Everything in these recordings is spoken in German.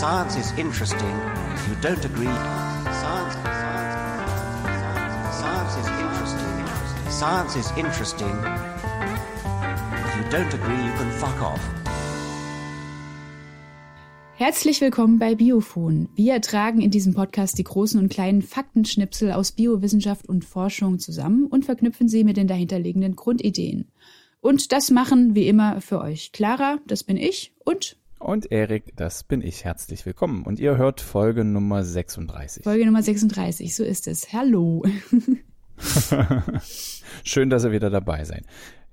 Science is interesting. If you don't agree, science, science, science is interesting. Science is interesting. If you don't agree, you can fuck off. Herzlich willkommen bei Biophon. Wir tragen in diesem Podcast die großen und kleinen Faktenschnipsel aus Biowissenschaft und Forschung zusammen und verknüpfen sie mit den dahinterliegenden Grundideen. Und das machen wie immer für euch Clara, das bin ich, und und Erik, das bin ich. Herzlich willkommen. Und ihr hört Folge Nummer 36. Folge Nummer 36, so ist es. Hallo. Schön, dass ihr wieder dabei seid.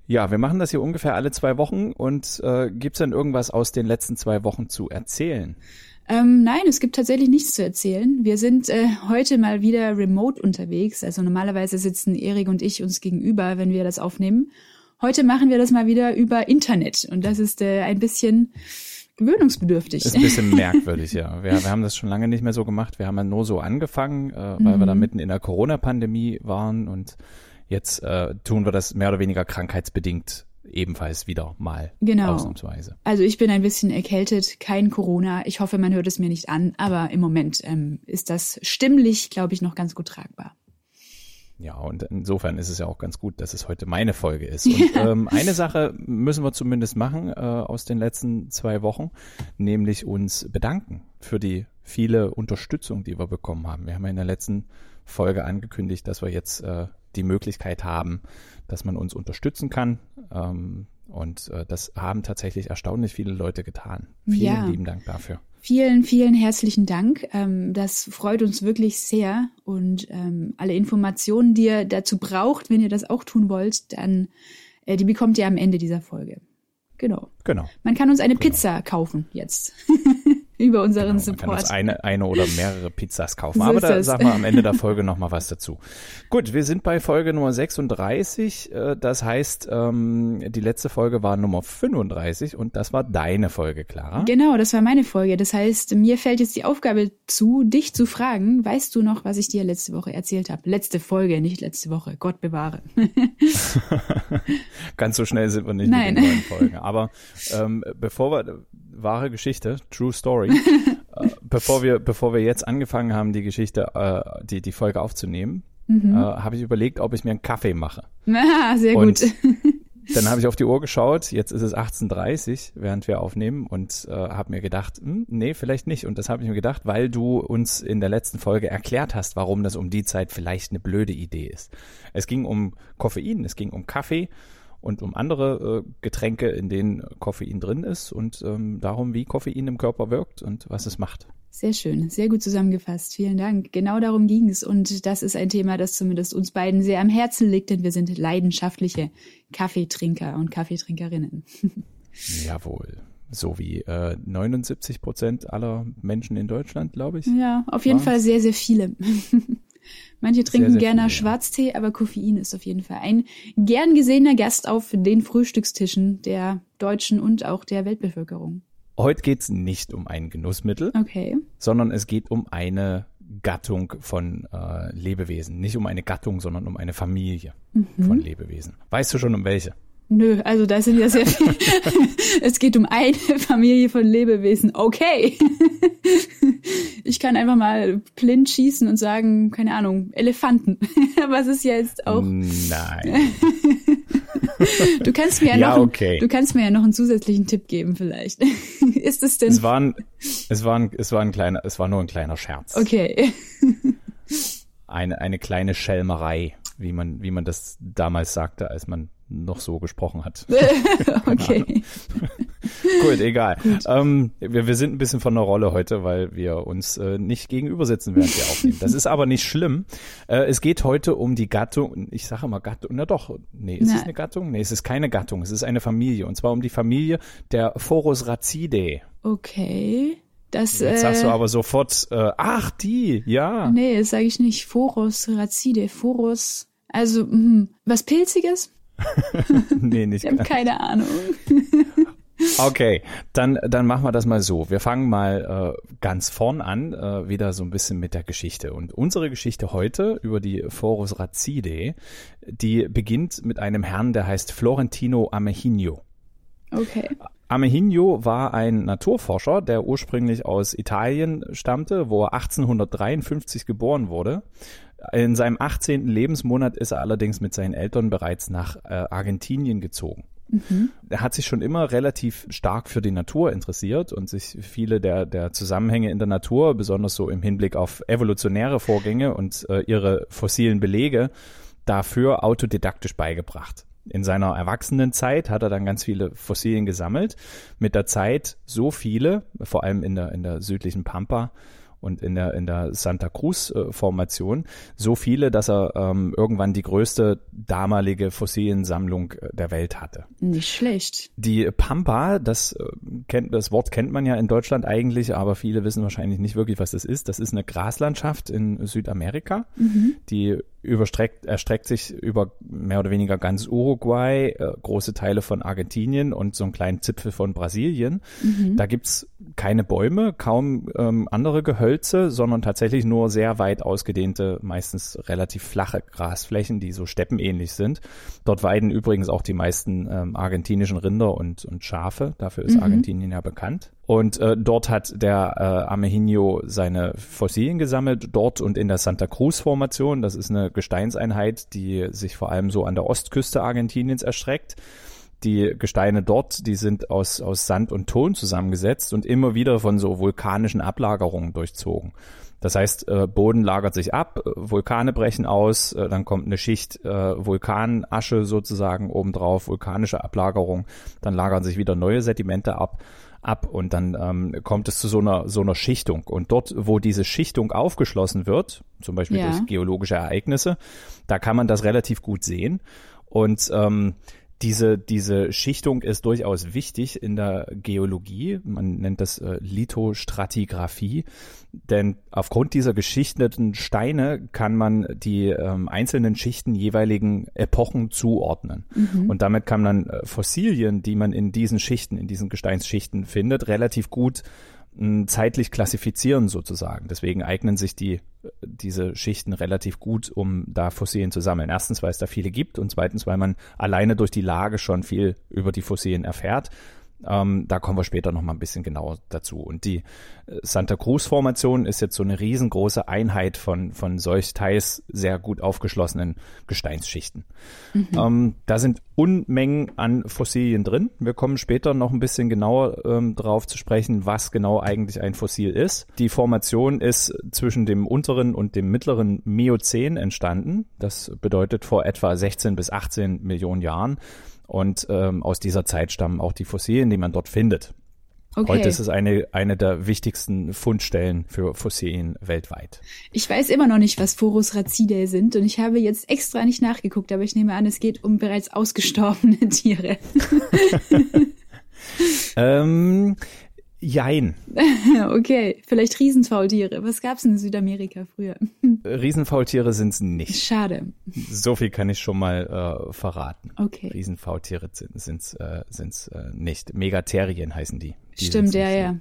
Ja, wir machen das hier ungefähr alle zwei Wochen und äh, gibt es denn irgendwas aus den letzten zwei Wochen zu erzählen? Ähm, nein, es gibt tatsächlich nichts zu erzählen. Wir sind äh, heute mal wieder remote unterwegs. Also normalerweise sitzen Erik und ich uns gegenüber, wenn wir das aufnehmen. Heute machen wir das mal wieder über Internet und das ist äh, ein bisschen gewöhnungsbedürftig. Ist ein bisschen merkwürdig, ja. Wir, wir haben das schon lange nicht mehr so gemacht. Wir haben ja nur so angefangen, äh, weil mhm. wir da mitten in der Corona-Pandemie waren und jetzt äh, tun wir das mehr oder weniger krankheitsbedingt ebenfalls wieder mal genau. ausnahmsweise. Also ich bin ein bisschen erkältet, kein Corona. Ich hoffe, man hört es mir nicht an, aber im Moment ähm, ist das stimmlich, glaube ich, noch ganz gut tragbar. Ja, und insofern ist es ja auch ganz gut, dass es heute meine Folge ist. Und ähm, eine Sache müssen wir zumindest machen äh, aus den letzten zwei Wochen, nämlich uns bedanken für die viele Unterstützung, die wir bekommen haben. Wir haben ja in der letzten Folge angekündigt, dass wir jetzt äh, die Möglichkeit haben, dass man uns unterstützen kann. Ähm, und äh, das haben tatsächlich erstaunlich viele Leute getan. Vielen ja. lieben Dank dafür. Vielen, vielen herzlichen Dank. Ähm, das freut uns wirklich sehr. Und ähm, alle Informationen, die ihr dazu braucht, wenn ihr das auch tun wollt, dann äh, die bekommt ihr am Ende dieser Folge. Genau. Genau. Man kann uns eine genau. Pizza kaufen jetzt. über unseren genau, Support. Man kann uns eine, eine oder mehrere Pizzas kaufen. So Aber da es. sagen wir am Ende der Folge nochmal was dazu. Gut, wir sind bei Folge Nummer 36. Äh, das heißt, ähm, die letzte Folge war Nummer 35 und das war deine Folge, Clara. Genau, das war meine Folge. Das heißt, mir fällt jetzt die Aufgabe zu, dich zu fragen, weißt du noch, was ich dir letzte Woche erzählt habe? Letzte Folge, nicht letzte Woche. Gott bewahre. Ganz so schnell sind wir nicht Nein. mit den neuen Folgen. Aber ähm, bevor wir wahre Geschichte, True Story. Äh, bevor wir, bevor wir jetzt angefangen haben, die Geschichte, äh, die, die Folge aufzunehmen, mhm. äh, habe ich überlegt, ob ich mir einen Kaffee mache. Ah, sehr und gut. dann habe ich auf die Uhr geschaut, jetzt ist es 18.30 während wir aufnehmen und äh, habe mir gedacht, hm, nee, vielleicht nicht. Und das habe ich mir gedacht, weil du uns in der letzten Folge erklärt hast, warum das um die Zeit vielleicht eine blöde Idee ist. Es ging um Koffein, es ging um Kaffee und um andere äh, Getränke, in denen Koffein drin ist und ähm, darum, wie Koffein im Körper wirkt und was es macht. Sehr schön, sehr gut zusammengefasst. Vielen Dank. Genau darum ging es. Und das ist ein Thema, das zumindest uns beiden sehr am Herzen liegt, denn wir sind leidenschaftliche Kaffeetrinker und Kaffeetrinkerinnen. Jawohl. So wie äh, 79 Prozent aller Menschen in Deutschland, glaube ich. Ja, auf jeden Fall sehr, sehr viele. Manche trinken sehr, sehr gerne viel, Schwarztee, ja. aber Koffein ist auf jeden Fall ein gern gesehener Gast auf den Frühstückstischen der Deutschen und auch der Weltbevölkerung. Heute geht's nicht um ein Genussmittel, okay. sondern es geht um eine Gattung von äh, Lebewesen. Nicht um eine Gattung, sondern um eine Familie mhm. von Lebewesen. Weißt du schon um welche? Nö, also da sind ja sehr viele. es geht um eine Familie von Lebewesen. Okay. ich kann einfach mal blind schießen und sagen, keine Ahnung, Elefanten. Was ist ja jetzt auch. Nein. du kannst mir ja, ja noch, okay. du kannst mir ja noch einen zusätzlichen Tipp geben, vielleicht. ist es denn? Es war ein, es war ein, es war ein kleiner, es war nur ein kleiner Scherz. Okay. eine, eine kleine Schelmerei, wie man, wie man das damals sagte, als man noch so gesprochen hat. okay. Gut, egal. Gut. Ähm, wir, wir sind ein bisschen von der Rolle heute, weil wir uns äh, nicht gegenüber sitzen, während wir aufnehmen. Das ist aber nicht schlimm. Äh, es geht heute um die Gattung, ich sage immer Gattung, na doch, nee, ist na. es eine Gattung? Nee, es ist keine Gattung, es ist eine Familie. Und zwar um die Familie der Phorus Racidae. Okay. Das, Jetzt äh, sagst du aber sofort, äh, ach, die, ja. Nee, das sage ich nicht. Phorus Racidae, Phorus, also mh, was Pilziges? nee, nicht Ich habe keine Ahnung. Okay, dann, dann machen wir das mal so. Wir fangen mal äh, ganz vorn an, äh, wieder so ein bisschen mit der Geschichte. Und unsere Geschichte heute über die Forus Racidae, die beginnt mit einem Herrn, der heißt Florentino Amehinho. Okay. Amehinho war ein Naturforscher, der ursprünglich aus Italien stammte, wo er 1853 geboren wurde. In seinem 18. Lebensmonat ist er allerdings mit seinen Eltern bereits nach äh, Argentinien gezogen. Mhm. Er hat sich schon immer relativ stark für die Natur interessiert und sich viele der, der Zusammenhänge in der Natur, besonders so im Hinblick auf evolutionäre Vorgänge und äh, ihre fossilen Belege, dafür autodidaktisch beigebracht. In seiner Erwachsenenzeit hat er dann ganz viele Fossilien gesammelt. Mit der Zeit so viele, vor allem in der, in der südlichen Pampa, und in der, in der Santa Cruz-Formation so viele, dass er ähm, irgendwann die größte damalige Fossiliensammlung äh, der Welt hatte. Nicht schlecht. Die Pampa, das, äh, kennt, das Wort kennt man ja in Deutschland eigentlich, aber viele wissen wahrscheinlich nicht wirklich, was das ist. Das ist eine Graslandschaft in Südamerika, mhm. die überstreckt, erstreckt sich über mehr oder weniger ganz Uruguay, äh, große Teile von Argentinien und so einen kleinen Zipfel von Brasilien. Mhm. Da gibt's keine Bäume, kaum ähm, andere Gehölze, sondern tatsächlich nur sehr weit ausgedehnte, meistens relativ flache Grasflächen, die so steppenähnlich sind. Dort weiden übrigens auch die meisten ähm, argentinischen Rinder und, und Schafe. Dafür ist mhm. Argentinien ja bekannt. Und äh, dort hat der äh, Amehinho seine Fossilien gesammelt, dort und in der Santa Cruz-Formation. Das ist eine Gesteinseinheit, die sich vor allem so an der Ostküste Argentiniens erstreckt. Die Gesteine dort, die sind aus, aus Sand und Ton zusammengesetzt und immer wieder von so vulkanischen Ablagerungen durchzogen. Das heißt, äh, Boden lagert sich ab, äh, Vulkane brechen aus, äh, dann kommt eine Schicht äh, Vulkanasche sozusagen obendrauf, vulkanische Ablagerung, dann lagern sich wieder neue Sedimente ab ab und dann ähm, kommt es zu so einer so einer Schichtung und dort, wo diese Schichtung aufgeschlossen wird, zum Beispiel ja. durch geologische Ereignisse, da kann man das relativ gut sehen und ähm, diese, diese Schichtung ist durchaus wichtig in der Geologie. Man nennt das äh, Lithostratigraphie. Denn aufgrund dieser geschichteten Steine kann man die ähm, einzelnen Schichten jeweiligen Epochen zuordnen. Mhm. Und damit kann man äh, Fossilien, die man in diesen Schichten, in diesen Gesteinsschichten findet, relativ gut zeitlich klassifizieren sozusagen. Deswegen eignen sich die, diese Schichten relativ gut, um da Fossilien zu sammeln. Erstens, weil es da viele gibt und zweitens, weil man alleine durch die Lage schon viel über die Fossilien erfährt. Ähm, da kommen wir später noch mal ein bisschen genauer dazu. Und die äh, Santa Cruz-Formation ist jetzt so eine riesengroße Einheit von, von solch teils sehr gut aufgeschlossenen Gesteinsschichten. Mhm. Ähm, da sind Unmengen an Fossilien drin. Wir kommen später noch ein bisschen genauer ähm, darauf zu sprechen, was genau eigentlich ein Fossil ist. Die Formation ist zwischen dem unteren und dem mittleren Miozän entstanden. Das bedeutet vor etwa 16 bis 18 Millionen Jahren. Und ähm, aus dieser Zeit stammen auch die Fossilien, die man dort findet. Okay. Heute ist es eine, eine der wichtigsten Fundstellen für Fossilien weltweit. Ich weiß immer noch nicht, was Forus racidae sind und ich habe jetzt extra nicht nachgeguckt, aber ich nehme an, es geht um bereits ausgestorbene Tiere. ähm, Jein. okay, vielleicht Riesenfaultiere. Was gab's in Südamerika früher? Riesenfaultiere sind's nicht. Schade. So viel kann ich schon mal äh, verraten. Okay. Riesenfaultiere sind, sind's, äh, sind's äh, nicht. Megaterien heißen die. die Stimmt, ja, ja.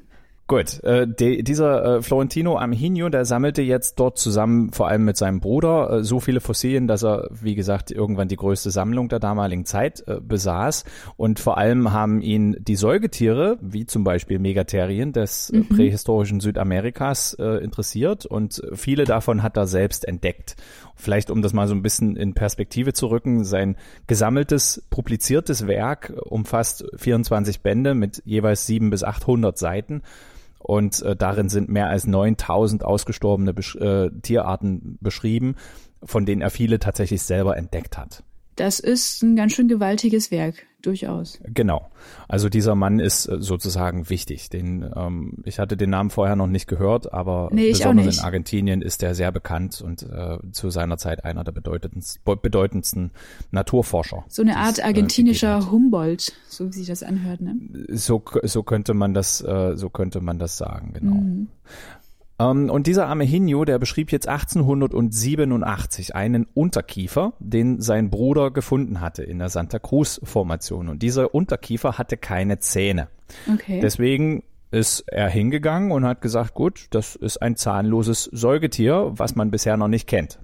Gut, äh, de, dieser äh, Florentino Amhinio, der sammelte jetzt dort zusammen, vor allem mit seinem Bruder, äh, so viele Fossilien, dass er, wie gesagt, irgendwann die größte Sammlung der damaligen Zeit äh, besaß. Und vor allem haben ihn die Säugetiere, wie zum Beispiel Megaterien des äh, mhm. prähistorischen Südamerikas, äh, interessiert. Und viele davon hat er selbst entdeckt. Vielleicht, um das mal so ein bisschen in Perspektive zu rücken, sein gesammeltes, publiziertes Werk umfasst 24 Bände mit jeweils sieben bis 800 Seiten und äh, darin sind mehr als 9000 ausgestorbene Besch äh, Tierarten beschrieben, von denen er viele tatsächlich selber entdeckt hat. Das ist ein ganz schön gewaltiges Werk, durchaus. Genau. Also dieser Mann ist äh, sozusagen wichtig. Den, ähm, ich hatte den Namen vorher noch nicht gehört, aber nee, besonders in Argentinien ist er sehr bekannt und äh, zu seiner Zeit einer der bedeutendsten, bedeutendsten Naturforscher. So eine Art äh, argentinischer äh, Humboldt, so wie sich das anhört, ne? So, so könnte man das, äh, so könnte man das sagen, genau. Mhm. Ähm, und dieser arme Hinjo, der beschrieb jetzt 1887 einen Unterkiefer, den sein Bruder gefunden hatte in der Santa Cruz Formation. Und dieser Unterkiefer hatte keine Zähne. Okay. Deswegen ist er hingegangen und hat gesagt, gut, das ist ein zahnloses Säugetier, was man bisher noch nicht kennt.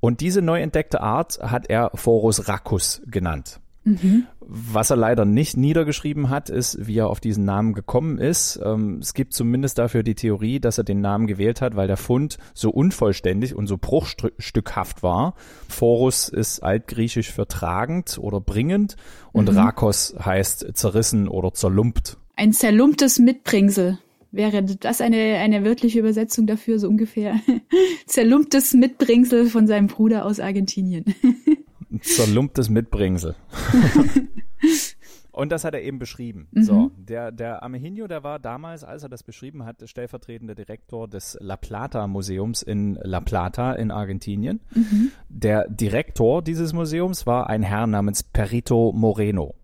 Und diese neu entdeckte Art hat er Phorus racus genannt. Mhm. Was er leider nicht niedergeschrieben hat, ist, wie er auf diesen Namen gekommen ist. Ähm, es gibt zumindest dafür die Theorie, dass er den Namen gewählt hat, weil der Fund so unvollständig und so bruchstückhaft war. Phorus ist altgriechisch für tragend oder bringend und mhm. Rakos heißt zerrissen oder zerlumpt. Ein zerlumptes Mitbringsel. Wäre das eine, eine wörtliche Übersetzung dafür, so ungefähr? Zerlumptes Mitbringsel von seinem Bruder aus Argentinien. Zerlumptes Mitbringsel. Und das hat er eben beschrieben. Mhm. So, der, der Amehinho, der war damals, als er das beschrieben hat, stellvertretender Direktor des La Plata Museums in La Plata in Argentinien. Mhm. Der Direktor dieses Museums war ein Herr namens Perito Moreno.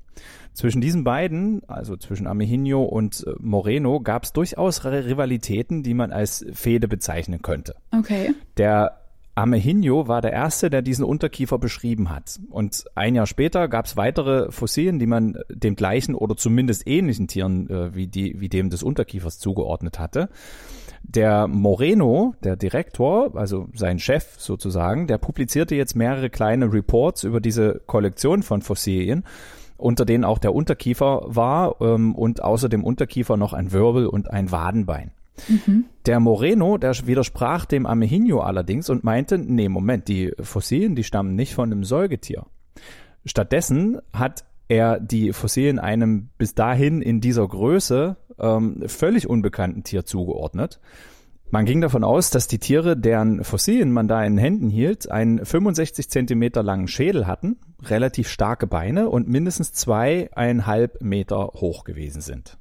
Zwischen diesen beiden, also zwischen Amehinho und äh, Moreno, gab es durchaus Rivalitäten, die man als Fehde bezeichnen könnte. Okay. Der Amehinho war der erste, der diesen Unterkiefer beschrieben hat. Und ein Jahr später gab es weitere Fossilien, die man dem gleichen oder zumindest ähnlichen Tieren äh, wie, die, wie dem des Unterkiefers zugeordnet hatte. Der Moreno, der Direktor, also sein Chef sozusagen, der publizierte jetzt mehrere kleine Reports über diese Kollektion von Fossilien, unter denen auch der Unterkiefer war ähm, und außer dem Unterkiefer noch ein Wirbel und ein Wadenbein. Mhm. Der Moreno, der widersprach dem Amehinho allerdings und meinte, nee, Moment, die Fossilien, die stammen nicht von einem Säugetier. Stattdessen hat er die Fossilien einem bis dahin in dieser Größe ähm, völlig unbekannten Tier zugeordnet. Man ging davon aus, dass die Tiere, deren Fossilien man da in Händen hielt, einen 65 Zentimeter langen Schädel hatten, relativ starke Beine und mindestens zweieinhalb Meter hoch gewesen sind.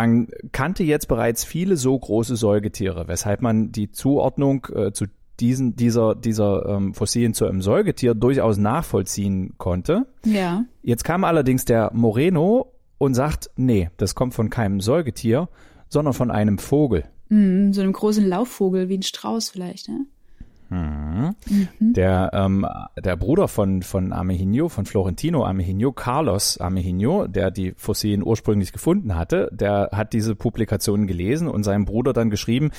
Man kannte jetzt bereits viele so große Säugetiere, weshalb man die Zuordnung äh, zu diesen, dieser, dieser ähm, Fossilien zu einem Säugetier durchaus nachvollziehen konnte. Ja. Jetzt kam allerdings der Moreno und sagt, nee, das kommt von keinem Säugetier, sondern von einem Vogel. Mm, so einem großen Laufvogel, wie ein Strauß vielleicht, ne? Mhm. Mhm. Der, ähm, der Bruder von, von Amehinho, von Florentino Amehinho, Carlos Amehinho, der die Fossilien ursprünglich gefunden hatte, der hat diese Publikationen gelesen und seinem Bruder dann geschrieben,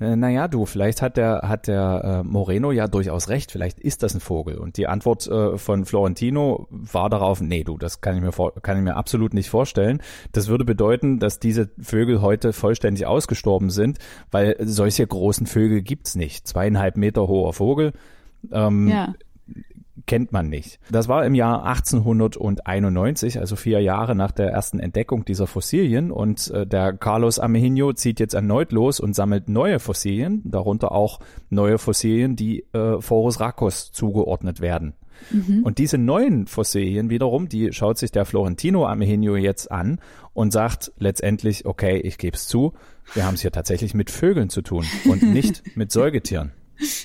äh, naja, du, vielleicht hat der, hat der äh, Moreno ja durchaus recht, vielleicht ist das ein Vogel. Und die Antwort äh, von Florentino war darauf, nee, du, das kann ich mir vor, kann ich mir absolut nicht vorstellen. Das würde bedeuten, dass diese Vögel heute vollständig ausgestorben sind, weil solche großen Vögel gibt's nicht. Zweieinhalb Meter hoher Vogel. Ähm, ja kennt man nicht. Das war im Jahr 1891, also vier Jahre nach der ersten Entdeckung dieser Fossilien. Und äh, der Carlos Amehinho zieht jetzt erneut los und sammelt neue Fossilien, darunter auch neue Fossilien, die äh, Forus Racos zugeordnet werden. Mhm. Und diese neuen Fossilien wiederum, die schaut sich der Florentino Amehinho jetzt an und sagt letztendlich, okay, ich gebe es zu, wir haben es hier tatsächlich mit Vögeln zu tun und nicht mit Säugetieren.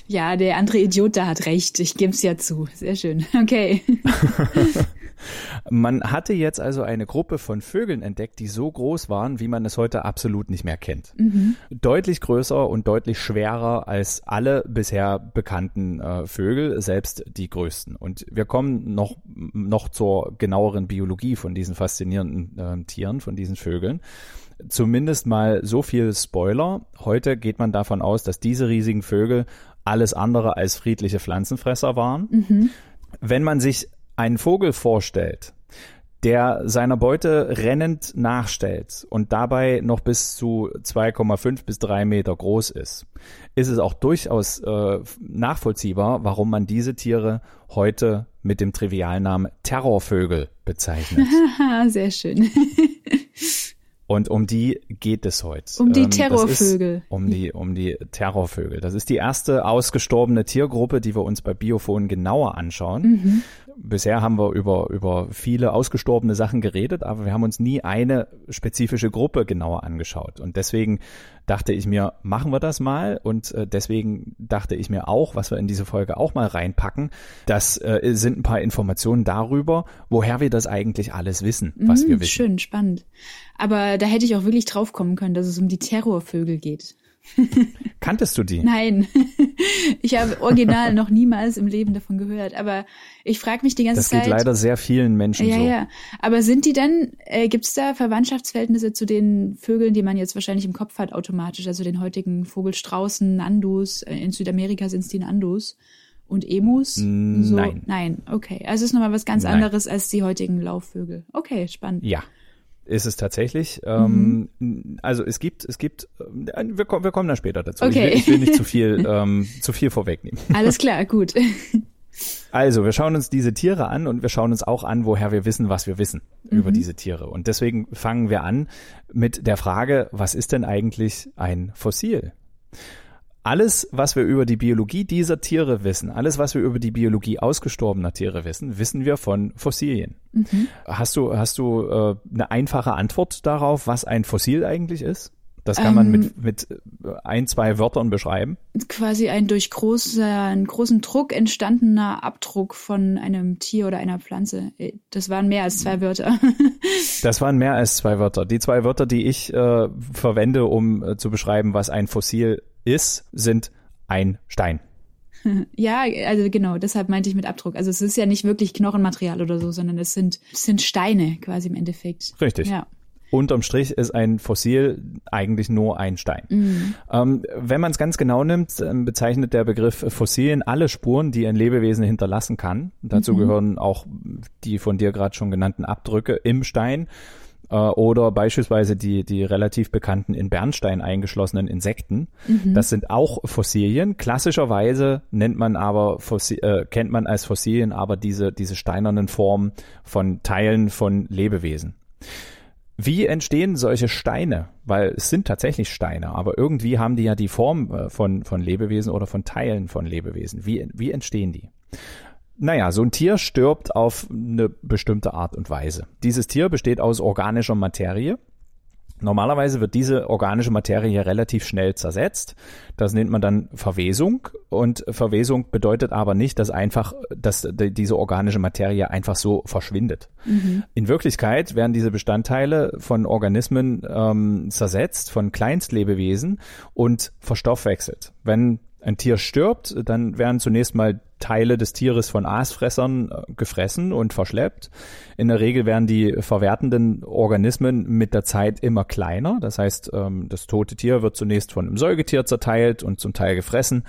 Ja, der andere Idiot da hat recht. Ich gebe es ja zu. Sehr schön. Okay. man hatte jetzt also eine Gruppe von Vögeln entdeckt, die so groß waren, wie man es heute absolut nicht mehr kennt. Mhm. Deutlich größer und deutlich schwerer als alle bisher bekannten äh, Vögel, selbst die größten. Und wir kommen noch, noch zur genaueren Biologie von diesen faszinierenden äh, Tieren, von diesen Vögeln. Zumindest mal so viel Spoiler. Heute geht man davon aus, dass diese riesigen Vögel alles andere als friedliche Pflanzenfresser waren. Mhm. Wenn man sich einen Vogel vorstellt, der seiner Beute rennend nachstellt und dabei noch bis zu 2,5 bis 3 Meter groß ist, ist es auch durchaus äh, nachvollziehbar, warum man diese Tiere heute mit dem Trivialnamen Terrorvögel bezeichnet. Sehr schön. Und um die geht es heute. Um die ähm, Terrorvögel. um die, um die Terrorvögel. Das ist die erste ausgestorbene Tiergruppe, die wir uns bei Biophon genauer anschauen. Mhm bisher haben wir über, über viele ausgestorbene Sachen geredet, aber wir haben uns nie eine spezifische Gruppe genauer angeschaut. Und deswegen dachte ich mir, machen wir das mal. Und äh, deswegen dachte ich mir auch, was wir in diese Folge auch mal reinpacken, das äh, sind ein paar Informationen darüber, woher wir das eigentlich alles wissen, was mhm, wir wissen. Schön, spannend. Aber da hätte ich auch wirklich drauf kommen können, dass es um die Terrorvögel geht. Kanntest du die? Nein, ich habe original noch niemals im Leben davon gehört. Aber ich frage mich die ganze Zeit. Das geht leider sehr vielen Menschen ja, so. Ja, ja. Aber sind die dann, äh, gibt es da Verwandtschaftsverhältnisse zu den Vögeln, die man jetzt wahrscheinlich im Kopf hat automatisch, also den heutigen Vogelstraußen, Andus, äh, in Südamerika sind es die Andus. Und Emus? So, nein. Nein, okay. Also es ist nochmal was ganz Nein. anderes als die heutigen Laufvögel. Okay, spannend. Ja, ist es tatsächlich. Ähm, Also es gibt, es gibt, äh, wir, kommen, wir kommen da später dazu. Okay. Ich, will, ich will nicht zu viel, ähm, zu viel vorwegnehmen. Alles klar, gut. Also, wir schauen uns diese Tiere an und wir schauen uns auch an, woher wir wissen, was wir wissen über diese Tiere. Und deswegen fangen wir an mit der Frage, was ist denn eigentlich ein Fossil? Alles, was wir über die Biologie dieser Tiere wissen, alles, was wir über die Biologie ausgestorbener Tiere wissen, wissen wir von Fossilien. Hast du, hast du äh, eine einfache Antwort darauf, was ein Fossil eigentlich ist? Das kann man Ähm. mit, mit ein, zwei Wörtern beschreiben. Quasi ein durch großer, einen großen Druck entstandener Abdruck von einem Tier oder einer Pflanze. Das waren mehr als zwei Wörter. Das waren mehr als zwei Wörter. Die zwei Wörter, die ich äh, verwende, um äh, zu beschreiben, was ein Fossil ist, sind ein Stein. ja, also genau, deshalb meinte ich mit Abdruck. Also es ist ja nicht wirklich Knochenmaterial oder so, sondern es sind, es sind Steine quasi im Endeffekt. Richtig. Ja. Unterm Strich ist ein Fossil eigentlich nur ein Stein. Ähm, wenn man es ganz genau nimmt, ähm, bezeichnet der Begriff Fossilien alle Spuren, die ein Lebewesen hinterlassen kann. Dazu gehören auch die von dir gerade schon genannten Abdrücke im Stein äh, oder beispielsweise die, die relativ bekannten in Bernstein eingeschlossenen Insekten. Das sind auch Fossilien. Klassischerweise nennt man aber Fossi äh, kennt man als Fossilien aber diese, diese steinernen Formen von Teilen von Lebewesen. Wie entstehen solche Steine? Weil es sind tatsächlich Steine, aber irgendwie haben die ja die Form äh, von, von Lebewesen oder von Teilen von Lebewesen. Wie, wie entstehen die? Naja, so ein Tier stirbt auf eine bestimmte Art und Weise. Dieses Tier besteht aus organischer Materie. Normalerweise wird diese organische Materie relativ schnell zersetzt. Das nennt man dann Verwesung. Und Verwesung bedeutet aber nicht, dass einfach, dass die- diese organische Materie einfach so verschwindet. In Wirklichkeit werden diese Bestandteile von Organismen ähm, zersetzt, von Kleinstlebewesen und verstoffwechselt. Wenn ein Tier stirbt, dann werden zunächst mal Teile des Tieres von Aasfressern äh, gefressen und verschleppt. In der Regel werden die verwertenden Organismen mit der Zeit immer kleiner. Das heißt, ähm, das tote Tier wird zunächst von einem Säugetier zerteilt und zum Teil gefressen.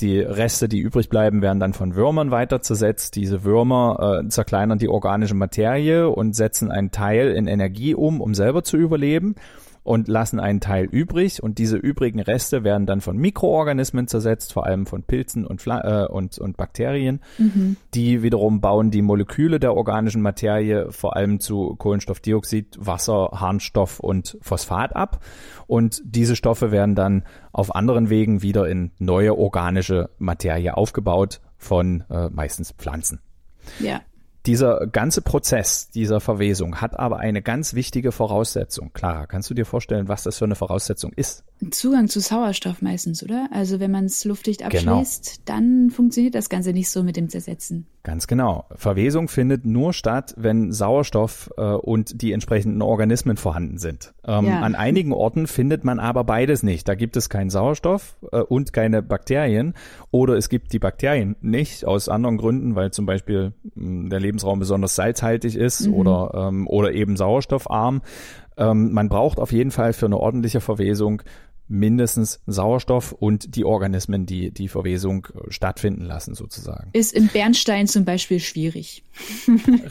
Die Reste, die übrig bleiben, werden dann von Würmern weiter zersetzt. Diese Würmer äh, zerkleinern die organische Materie und setzen einen Teil in Energie um, um selber zu überleben und lassen einen Teil übrig und diese übrigen Reste werden dann von Mikroorganismen zersetzt, vor allem von Pilzen und, Pfla- äh, und, und Bakterien. Die wiederum bauen die Moleküle der organischen Materie vor allem zu Kohlenstoffdioxid, Wasser, Harnstoff und Phosphat ab und diese Stoffe werden dann auf anderen Wegen wieder in neue organische Materie aufgebaut von äh, meistens Pflanzen. Ja. Dieser ganze Prozess dieser Verwesung hat aber eine ganz wichtige Voraussetzung. Clara, kannst du dir vorstellen, was das für eine Voraussetzung ist? Zugang zu Sauerstoff meistens, oder? Also wenn man es luftdicht Genau. abschließt, dann funktioniert das Ganze nicht so mit dem Zersetzen. Ganz genau. Verwesung findet nur statt, wenn Sauerstoff äh, und die entsprechenden Organismen vorhanden sind. Ähm, Ja. An einigen Orten findet man aber beides nicht. Da gibt es keinen Sauerstoff äh, und keine Bakterien oder es gibt die Bakterien nicht aus anderen Gründen, weil zum Beispiel mh, der Lebensraum besonders salzhaltig ist oder, ähm, oder eben sauerstoffarm. Ähm, man braucht auf jeden Fall für eine ordentliche Verwesung mindestens Sauerstoff und die Organismen, die die Verwesung äh, stattfinden lassen sozusagen. Ist im Bernstein zum Beispiel schwierig.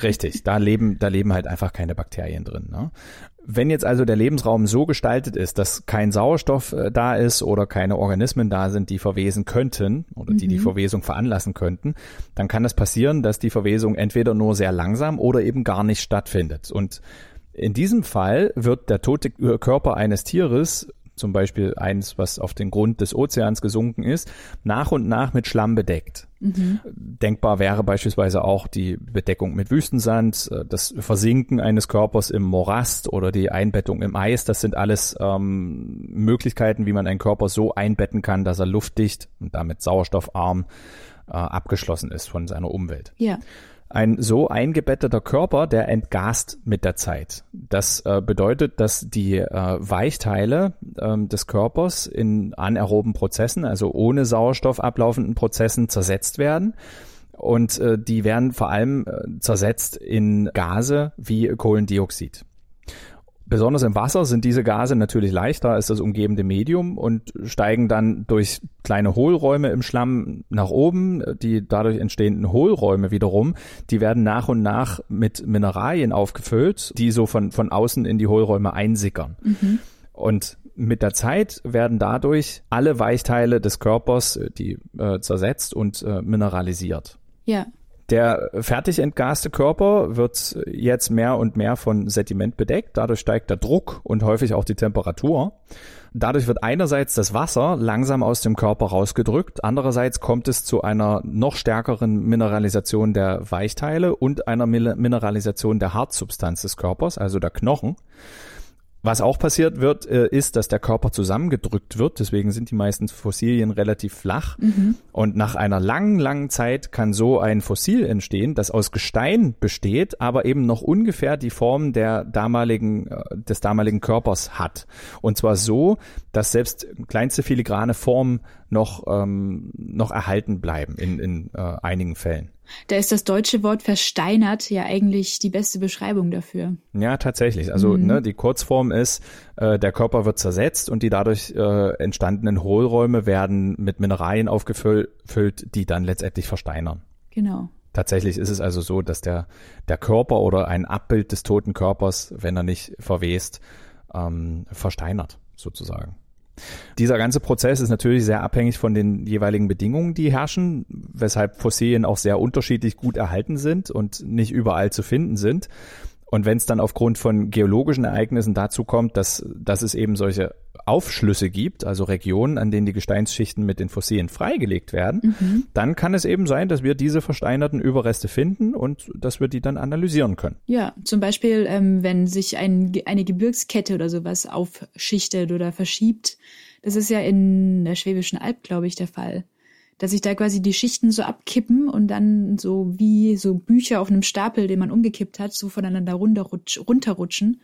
Richtig, da leben, da leben halt einfach keine Bakterien drin. Ne? Wenn jetzt also der Lebensraum so gestaltet ist, dass kein Sauerstoff äh, da ist oder keine Organismen da sind, die verwesen könnten oder die die Verwesung veranlassen könnten, dann kann es passieren, dass die Verwesung entweder nur sehr langsam oder eben gar nicht stattfindet. Und in diesem Fall wird der tote Körper eines Tieres zum Beispiel eins, was auf den Grund des Ozeans gesunken ist, nach und nach mit Schlamm bedeckt. Denkbar wäre beispielsweise auch die Bedeckung mit Wüstensand, äh, das Versinken eines Körpers im Morast oder die Einbettung im Eis. Das sind alles ähm, Möglichkeiten, wie man einen Körper so einbetten kann, dass er luftdicht und damit sauerstoffarm äh, abgeschlossen ist von seiner Umwelt. Ja. Ein so eingebetteter Körper, der entgast mit der Zeit. Das äh, bedeutet, dass die äh, Weichteile ähm, des Körpers in anaeroben Prozessen, also ohne Sauerstoff ablaufenden Prozessen, zersetzt werden. Und äh, die werden vor allem äh, zersetzt in Gase wie Kohlendioxid. Besonders im Wasser sind diese Gase natürlich leichter als das umgebende Medium und steigen dann durch kleine Hohlräume im Schlamm nach oben. Die dadurch entstehenden Hohlräume wiederum, die werden nach und nach mit Mineralien aufgefüllt, die so von, von außen in die Hohlräume einsickern. Mhm. Und mit der Zeit werden dadurch alle Weichteile des Körpers, die äh, zersetzt und äh, mineralisiert. Ja. Der fertig entgaste Körper wird jetzt mehr und mehr von Sediment bedeckt. Dadurch steigt der Druck und häufig auch die Temperatur. Dadurch wird einerseits das Wasser langsam aus dem Körper rausgedrückt, andererseits kommt es zu einer noch stärkeren Mineralisation der Weichteile und einer Mineralisation der Hartsubstanz des Körpers, also der Knochen. Was auch passiert wird, äh, ist, dass der Körper zusammengedrückt wird. Deswegen sind die meisten Fossilien relativ flach. Mhm. Und nach einer langen, langen Zeit kann so ein Fossil entstehen, das aus Gestein besteht, aber eben noch ungefähr die Form der damaligen, äh, des damaligen Körpers hat. Und zwar so, dass selbst kleinste filigrane Formen noch, ähm, noch erhalten bleiben in, in äh, einigen Fällen. Da ist das deutsche Wort versteinert ja eigentlich die beste Beschreibung dafür. Ja, tatsächlich. Also mhm. ne, die Kurzform ist, äh, der Körper wird zersetzt und die dadurch äh, entstandenen Hohlräume werden mit Mineralien aufgefüllt, die dann letztendlich versteinern. Genau. Tatsächlich ist es also so, dass der, der Körper oder ein Abbild des toten Körpers, wenn er nicht verwest, ähm, versteinert sozusagen. Dieser ganze Prozess ist natürlich sehr abhängig von den jeweiligen Bedingungen, die herrschen, weshalb Fossilien auch sehr unterschiedlich gut erhalten sind und nicht überall zu finden sind. Und wenn es dann aufgrund von geologischen Ereignissen dazu kommt, dass, dass es eben solche Aufschlüsse gibt, also Regionen, an denen die Gesteinsschichten mit den Fossilien freigelegt werden, mhm. dann kann es eben sein, dass wir diese versteinerten Überreste finden und dass wir die dann analysieren können. Ja, zum Beispiel, ähm, wenn sich ein, eine Gebirgskette oder sowas aufschichtet oder verschiebt. Das ist ja in der Schwäbischen Alb, glaube ich, der Fall dass sich da quasi die Schichten so abkippen und dann so wie so Bücher auf einem Stapel, den man umgekippt hat, so voneinander runterrutschen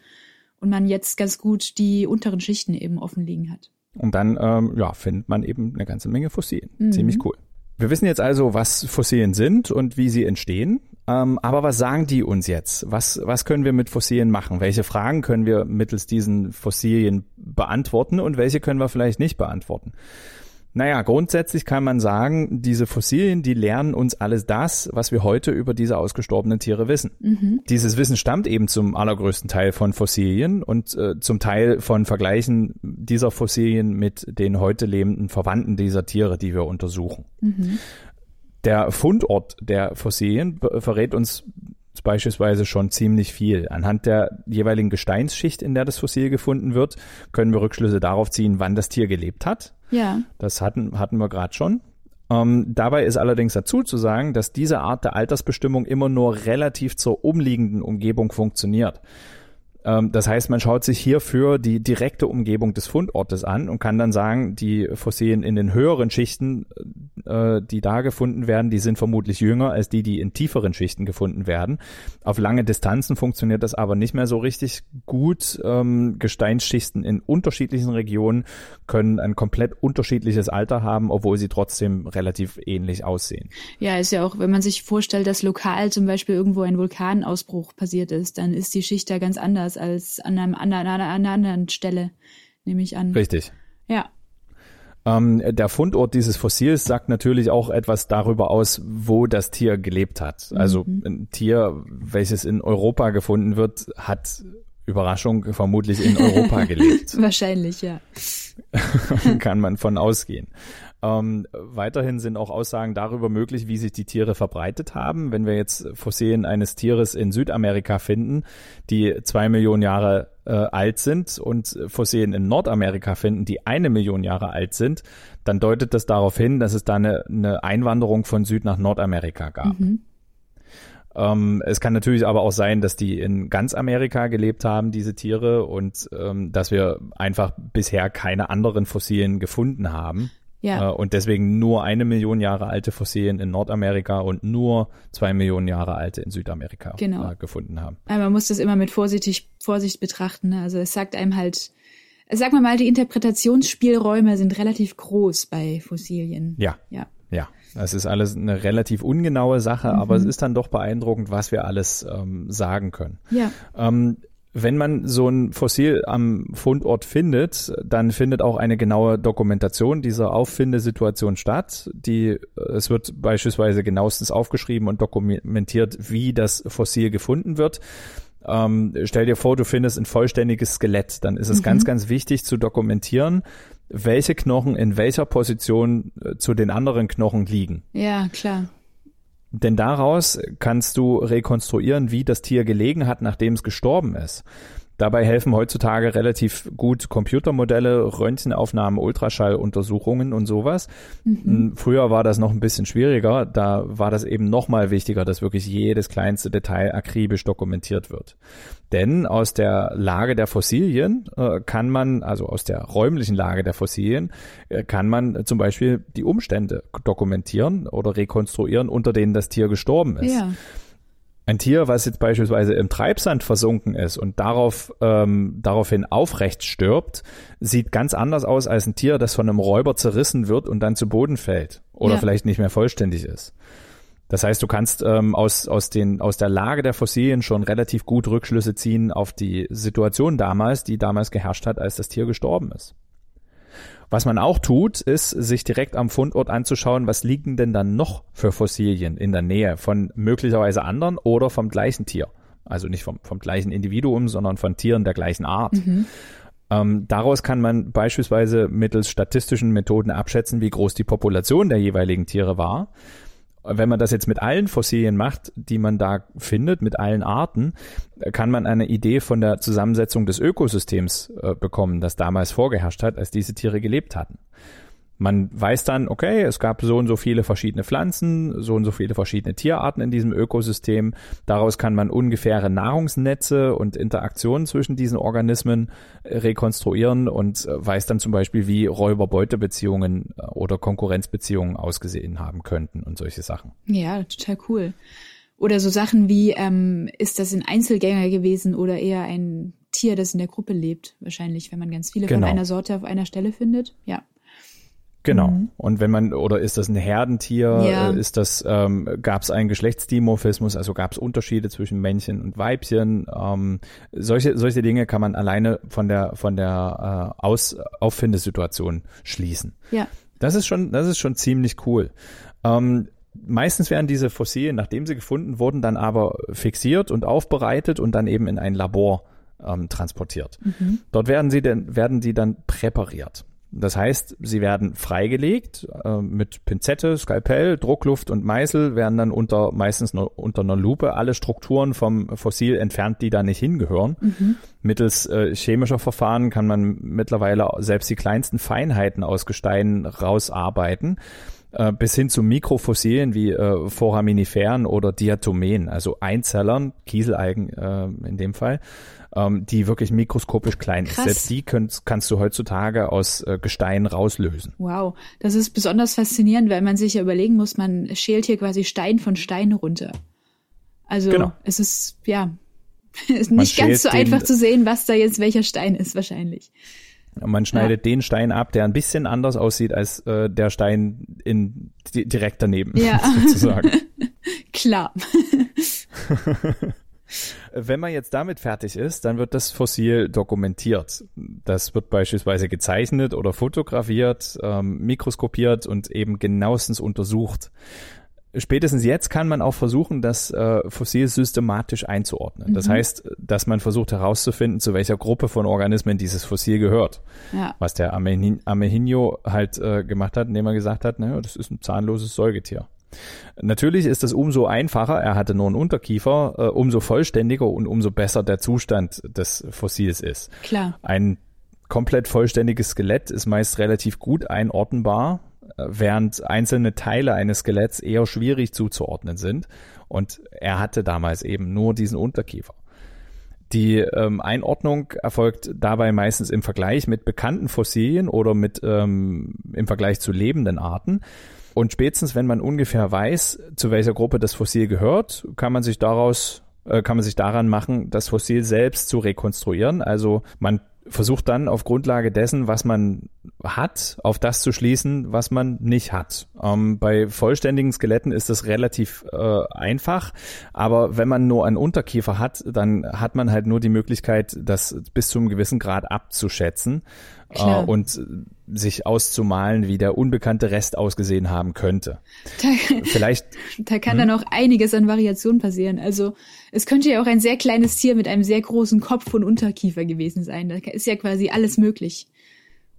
und man jetzt ganz gut die unteren Schichten eben offen liegen hat. Und dann ähm, ja, findet man eben eine ganze Menge Fossilien. Mhm. Ziemlich cool. Wir wissen jetzt also, was Fossilien sind und wie sie entstehen. Ähm, aber was sagen die uns jetzt? Was, was können wir mit Fossilien machen? Welche Fragen können wir mittels diesen Fossilien beantworten und welche können wir vielleicht nicht beantworten? Naja, grundsätzlich kann man sagen, diese Fossilien, die lernen uns alles das, was wir heute über diese ausgestorbenen Tiere wissen. Mhm. Dieses Wissen stammt eben zum allergrößten Teil von Fossilien und äh, zum Teil von Vergleichen dieser Fossilien mit den heute lebenden Verwandten dieser Tiere, die wir untersuchen. Mhm. Der Fundort der Fossilien verrät uns beispielsweise schon ziemlich viel. Anhand der jeweiligen Gesteinsschicht, in der das Fossil gefunden wird, können wir Rückschlüsse darauf ziehen, wann das Tier gelebt hat. Ja. Das hatten, hatten wir gerade schon. Ähm, dabei ist allerdings dazu zu sagen, dass diese Art der Altersbestimmung immer nur relativ zur umliegenden Umgebung funktioniert. Ähm, das heißt, man schaut sich hierfür die direkte Umgebung des Fundortes an und kann dann sagen, die Fossilien in den höheren Schichten, äh, die da gefunden werden, die sind vermutlich jünger als die, die in tieferen Schichten gefunden werden. Auf lange Distanzen funktioniert das aber nicht mehr so richtig gut. Ähm, Gesteinsschichten in unterschiedlichen Regionen können ein komplett unterschiedliches Alter haben, obwohl sie trotzdem relativ ähnlich aussehen. Ja, ist ja auch, wenn man sich vorstellt, dass lokal zum Beispiel irgendwo ein Vulkanausbruch passiert ist, dann ist die Schicht da ganz anders als an, einem, an, einer, an einer anderen Stelle, nehme ich an. Richtig. Ja. Ähm, der Fundort dieses Fossils sagt natürlich auch etwas darüber aus, wo das Tier gelebt hat. Also mhm. ein Tier, welches in Europa gefunden wird, hat Überraschung vermutlich in Europa gelebt. Wahrscheinlich, ja. Kann man von ausgehen. Ähm, weiterhin sind auch Aussagen darüber möglich, wie sich die Tiere verbreitet haben. Wenn wir jetzt Fossilien eines Tieres in Südamerika finden, die zwei Millionen Jahre äh, alt sind und Fossilien in Nordamerika finden, die eine Million Jahre alt sind, dann deutet das darauf hin, dass es da eine, eine Einwanderung von Süd nach Nordamerika gab. Mhm. Ähm, es kann natürlich aber auch sein, dass die in ganz Amerika gelebt haben, diese Tiere, und ähm, dass wir einfach bisher keine anderen Fossilien gefunden haben. Ja. Äh, und deswegen nur eine Million Jahre alte Fossilien in Nordamerika und nur zwei Millionen Jahre alte in Südamerika genau. Äh, gefunden haben. Aber man muss das immer mit Vorsicht, Vorsicht betrachten. Ne? Also es sagt einem halt, sag mal mal, die Interpretationsspielräume sind relativ groß bei Fossilien. Ja. Ja. Ja, es ist alles eine relativ ungenaue Sache, mhm. aber es ist dann doch beeindruckend, was wir alles ähm, sagen können. Ja. Ähm, Wenn man so ein Fossil am Fundort findet, dann findet auch eine genaue Dokumentation dieser Auffindesituation statt. Die, es wird beispielsweise genauestens aufgeschrieben und dokumentiert, wie das Fossil gefunden wird. Ähm, stell dir vor, du findest ein vollständiges Skelett. Dann ist es mhm. ganz, ganz wichtig zu dokumentieren, welche Knochen in welcher Position äh, zu den anderen Knochen liegen. Ja, klar. Denn daraus kannst du rekonstruieren, wie das Tier gelegen hat, nachdem es gestorben ist. Dabei helfen heutzutage relativ gut Computermodelle, Röntgenaufnahmen, Ultraschalluntersuchungen und sowas. Mhm. Hm, früher war das noch ein bisschen schwieriger. Da war das eben noch mal wichtiger, dass wirklich jedes kleinste Detail akribisch dokumentiert wird. Denn aus der Lage der Fossilien äh, kann man, also aus der räumlichen Lage der Fossilien, äh, kann man zum Beispiel die Umstände dokumentieren oder rekonstruieren, unter denen das Tier gestorben ist. Ja. Ein Tier, was jetzt beispielsweise im Treibsand versunken ist und darauf, ähm, daraufhin aufrecht stirbt, sieht ganz anders aus als ein Tier, das von einem Räuber zerrissen wird und dann zu Boden fällt oder ja. vielleicht nicht mehr vollständig ist. Das heißt, du kannst ähm, aus, aus, den, aus der Lage der Fossilien schon relativ gut Rückschlüsse ziehen auf die Situation damals, die damals geherrscht hat, als das Tier gestorben ist. Was man auch tut, ist, sich direkt am Fundort anzuschauen, was liegen denn dann noch für Fossilien in der Nähe von möglicherweise anderen oder vom gleichen Tier. Also nicht vom, vom gleichen Individuum, sondern von Tieren der gleichen Art. Mhm. Ähm, daraus kann man beispielsweise mittels statistischen Methoden abschätzen, wie groß die Population der jeweiligen Tiere war wenn man das jetzt mit allen Fossilien macht, die man da findet, mit allen Arten, kann man eine Idee von der Zusammensetzung des Ökosystems äh, bekommen, das damals vorgeherrscht hat, als diese Tiere gelebt hatten. Man weiß dann, okay, es gab so und so viele verschiedene Pflanzen, so und so viele verschiedene Tierarten in diesem Ökosystem. Daraus kann man ungefähre Nahrungsnetze und Interaktionen zwischen diesen Organismen äh, rekonstruieren und äh, weiß dann zum Beispiel, wie Räuber-Beute-Beziehungen äh, oder Konkurrenzbeziehungen ausgesehen haben könnten und solche Sachen. Ja, total cool. Oder so Sachen wie, ähm, ist das ein Einzelgänger gewesen oder eher ein Tier, das in der Gruppe lebt? Wahrscheinlich, wenn man ganz viele genau. von einer Sorte auf einer Stelle findet. Ja. Genau. Mhm. Und wenn man, oder ist das ein Herdentier, ja. Äh, ist das, ähm, gab es einen Geschlechtsdimorphismus, also gab es Unterschiede zwischen Männchen und Weibchen. Ähm, solche, solche Dinge kann man alleine von der, von der äh, Aus, Auffindesituation schließen. Ja. Das ist schon, das ist schon ziemlich cool. Ähm, meistens werden diese Fossilien, nachdem sie gefunden wurden, dann aber fixiert und aufbereitet und dann eben in ein Labor ähm, transportiert. Mhm. Dort werden sie denn, werden sie dann präpariert. Das heißt, sie werden freigelegt äh, mit Pinzette, Skalpell, Druckluft und Meißel werden dann unter meistens nur unter einer Lupe alle Strukturen vom Fossil entfernt, die da nicht hingehören. Mhm. Mittels äh, chemischer Verfahren kann man mittlerweile selbst die kleinsten Feinheiten aus Gesteinen rausarbeiten äh, bis hin zu Mikrofossilien wie äh, Foraminiferen oder Diatomen, also Einzellern, Kieselalgen äh, in dem Fall, ähm, die wirklich mikroskopisch klein Krass. ist. Selbst die könnt, kannst du heutzutage aus äh, Gestein rauslösen. Wow, das ist besonders faszinierend, weil man sich ja überlegen muss, man schält hier quasi Stein von Stein runter. Also genau. es ist, ja, ist nicht ganz so einfach zu sehen, was da jetzt welcher Stein ist wahrscheinlich. Man schneidet ja. den Stein ab, der ein bisschen anders aussieht als äh, der Stein in direkt daneben, ja. sozusagen. Klar. Wenn man jetzt damit fertig ist, dann wird das Fossil dokumentiert. Das wird beispielsweise gezeichnet oder fotografiert, ähm, mikroskopiert und eben genauestens untersucht. Spätestens jetzt kann man auch versuchen, das äh, Fossil systematisch einzuordnen. Mhm. Das heißt, dass man versucht herauszufinden, zu welcher Gruppe von Organismen dieses Fossil gehört. Ja. Was der Amehinho halt äh, gemacht hat, indem er gesagt hat, naja, das ist ein zahnloses Säugetier. Natürlich ist es umso einfacher, er hatte nur einen Unterkiefer, äh, umso vollständiger und umso besser der Zustand des Fossils ist. Klar. Ein komplett vollständiges Skelett ist meist relativ gut einordnenbar, äh, während einzelne Teile eines Skeletts eher schwierig zuzuordnen sind. Und er hatte damals eben nur diesen Unterkiefer. Die ähm, Einordnung erfolgt dabei meistens im Vergleich mit bekannten Fossilien oder mit ähm, im Vergleich zu lebenden Arten. Und spätestens, wenn man ungefähr weiß, zu welcher Gruppe das Fossil gehört, kann man sich daraus, äh, kann man sich daran machen, das Fossil selbst zu rekonstruieren. Also man versucht dann auf Grundlage dessen, was man hat, auf das zu schließen, was man nicht hat. Ähm, bei vollständigen Skeletten ist das relativ äh, einfach, aber wenn man nur einen Unterkiefer hat, dann hat man halt nur die Möglichkeit, das bis zu einem gewissen Grad abzuschätzen äh, und sich auszumalen, wie der unbekannte Rest ausgesehen haben könnte. Da, Vielleicht. Da kann hm? dann auch einiges an Variationen passieren. Also es könnte ja auch ein sehr kleines Tier mit einem sehr großen Kopf und Unterkiefer gewesen sein. Da ist ja quasi alles möglich.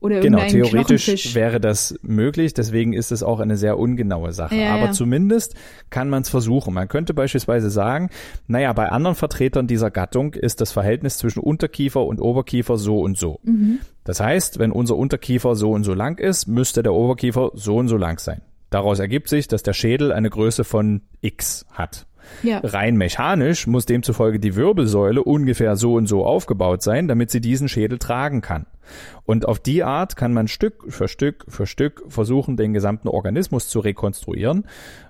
Oder genau, theoretisch wäre das möglich, deswegen ist es auch eine sehr ungenaue Sache. Ja, Aber ja. zumindest kann man es versuchen. Man könnte beispielsweise sagen, naja, bei anderen Vertretern dieser Gattung ist das Verhältnis zwischen Unterkiefer und Oberkiefer so und so. Mhm. Das heißt, wenn unser Unterkiefer so und so lang ist, müsste der Oberkiefer so und so lang sein. Daraus ergibt sich, dass der Schädel eine Größe von x hat. Ja. Rein mechanisch muss demzufolge die Wirbelsäule ungefähr so und so aufgebaut sein, damit sie diesen Schädel tragen kann. Und auf die Art kann man Stück für Stück für Stück versuchen, den gesamten Organismus zu rekonstruieren.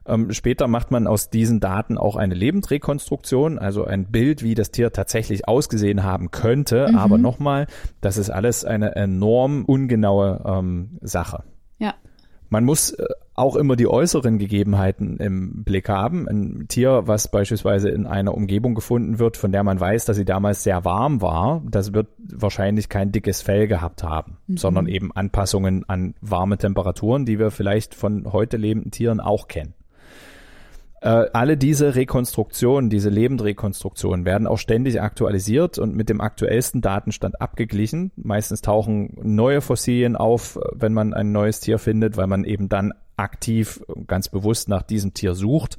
Ähm, später macht man aus diesen Daten auch eine Lebendrekonstruktion, also ein Bild, wie das Tier tatsächlich ausgesehen haben könnte. Mhm. Aber nochmal, das ist alles eine enorm ungenaue ähm, Sache. Ja. Man muss äh, auch immer die äußeren Gegebenheiten im Blick haben. Ein Tier, was beispielsweise in einer Umgebung gefunden wird, von der man weiß, dass sie damals sehr warm war, das wird wahrscheinlich kein dickes Fell gehabt haben, mhm. sondern eben Anpassungen an warme Temperaturen, die wir vielleicht von heute lebenden Tieren auch kennen. Äh, alle diese Rekonstruktionen, diese Lebendrekonstruktionen werden auch ständig aktualisiert und mit dem aktuellsten Datenstand abgeglichen. Meistens tauchen neue Fossilien auf, wenn man ein neues Tier findet, weil man eben dann aktiv ganz bewusst nach diesem Tier sucht.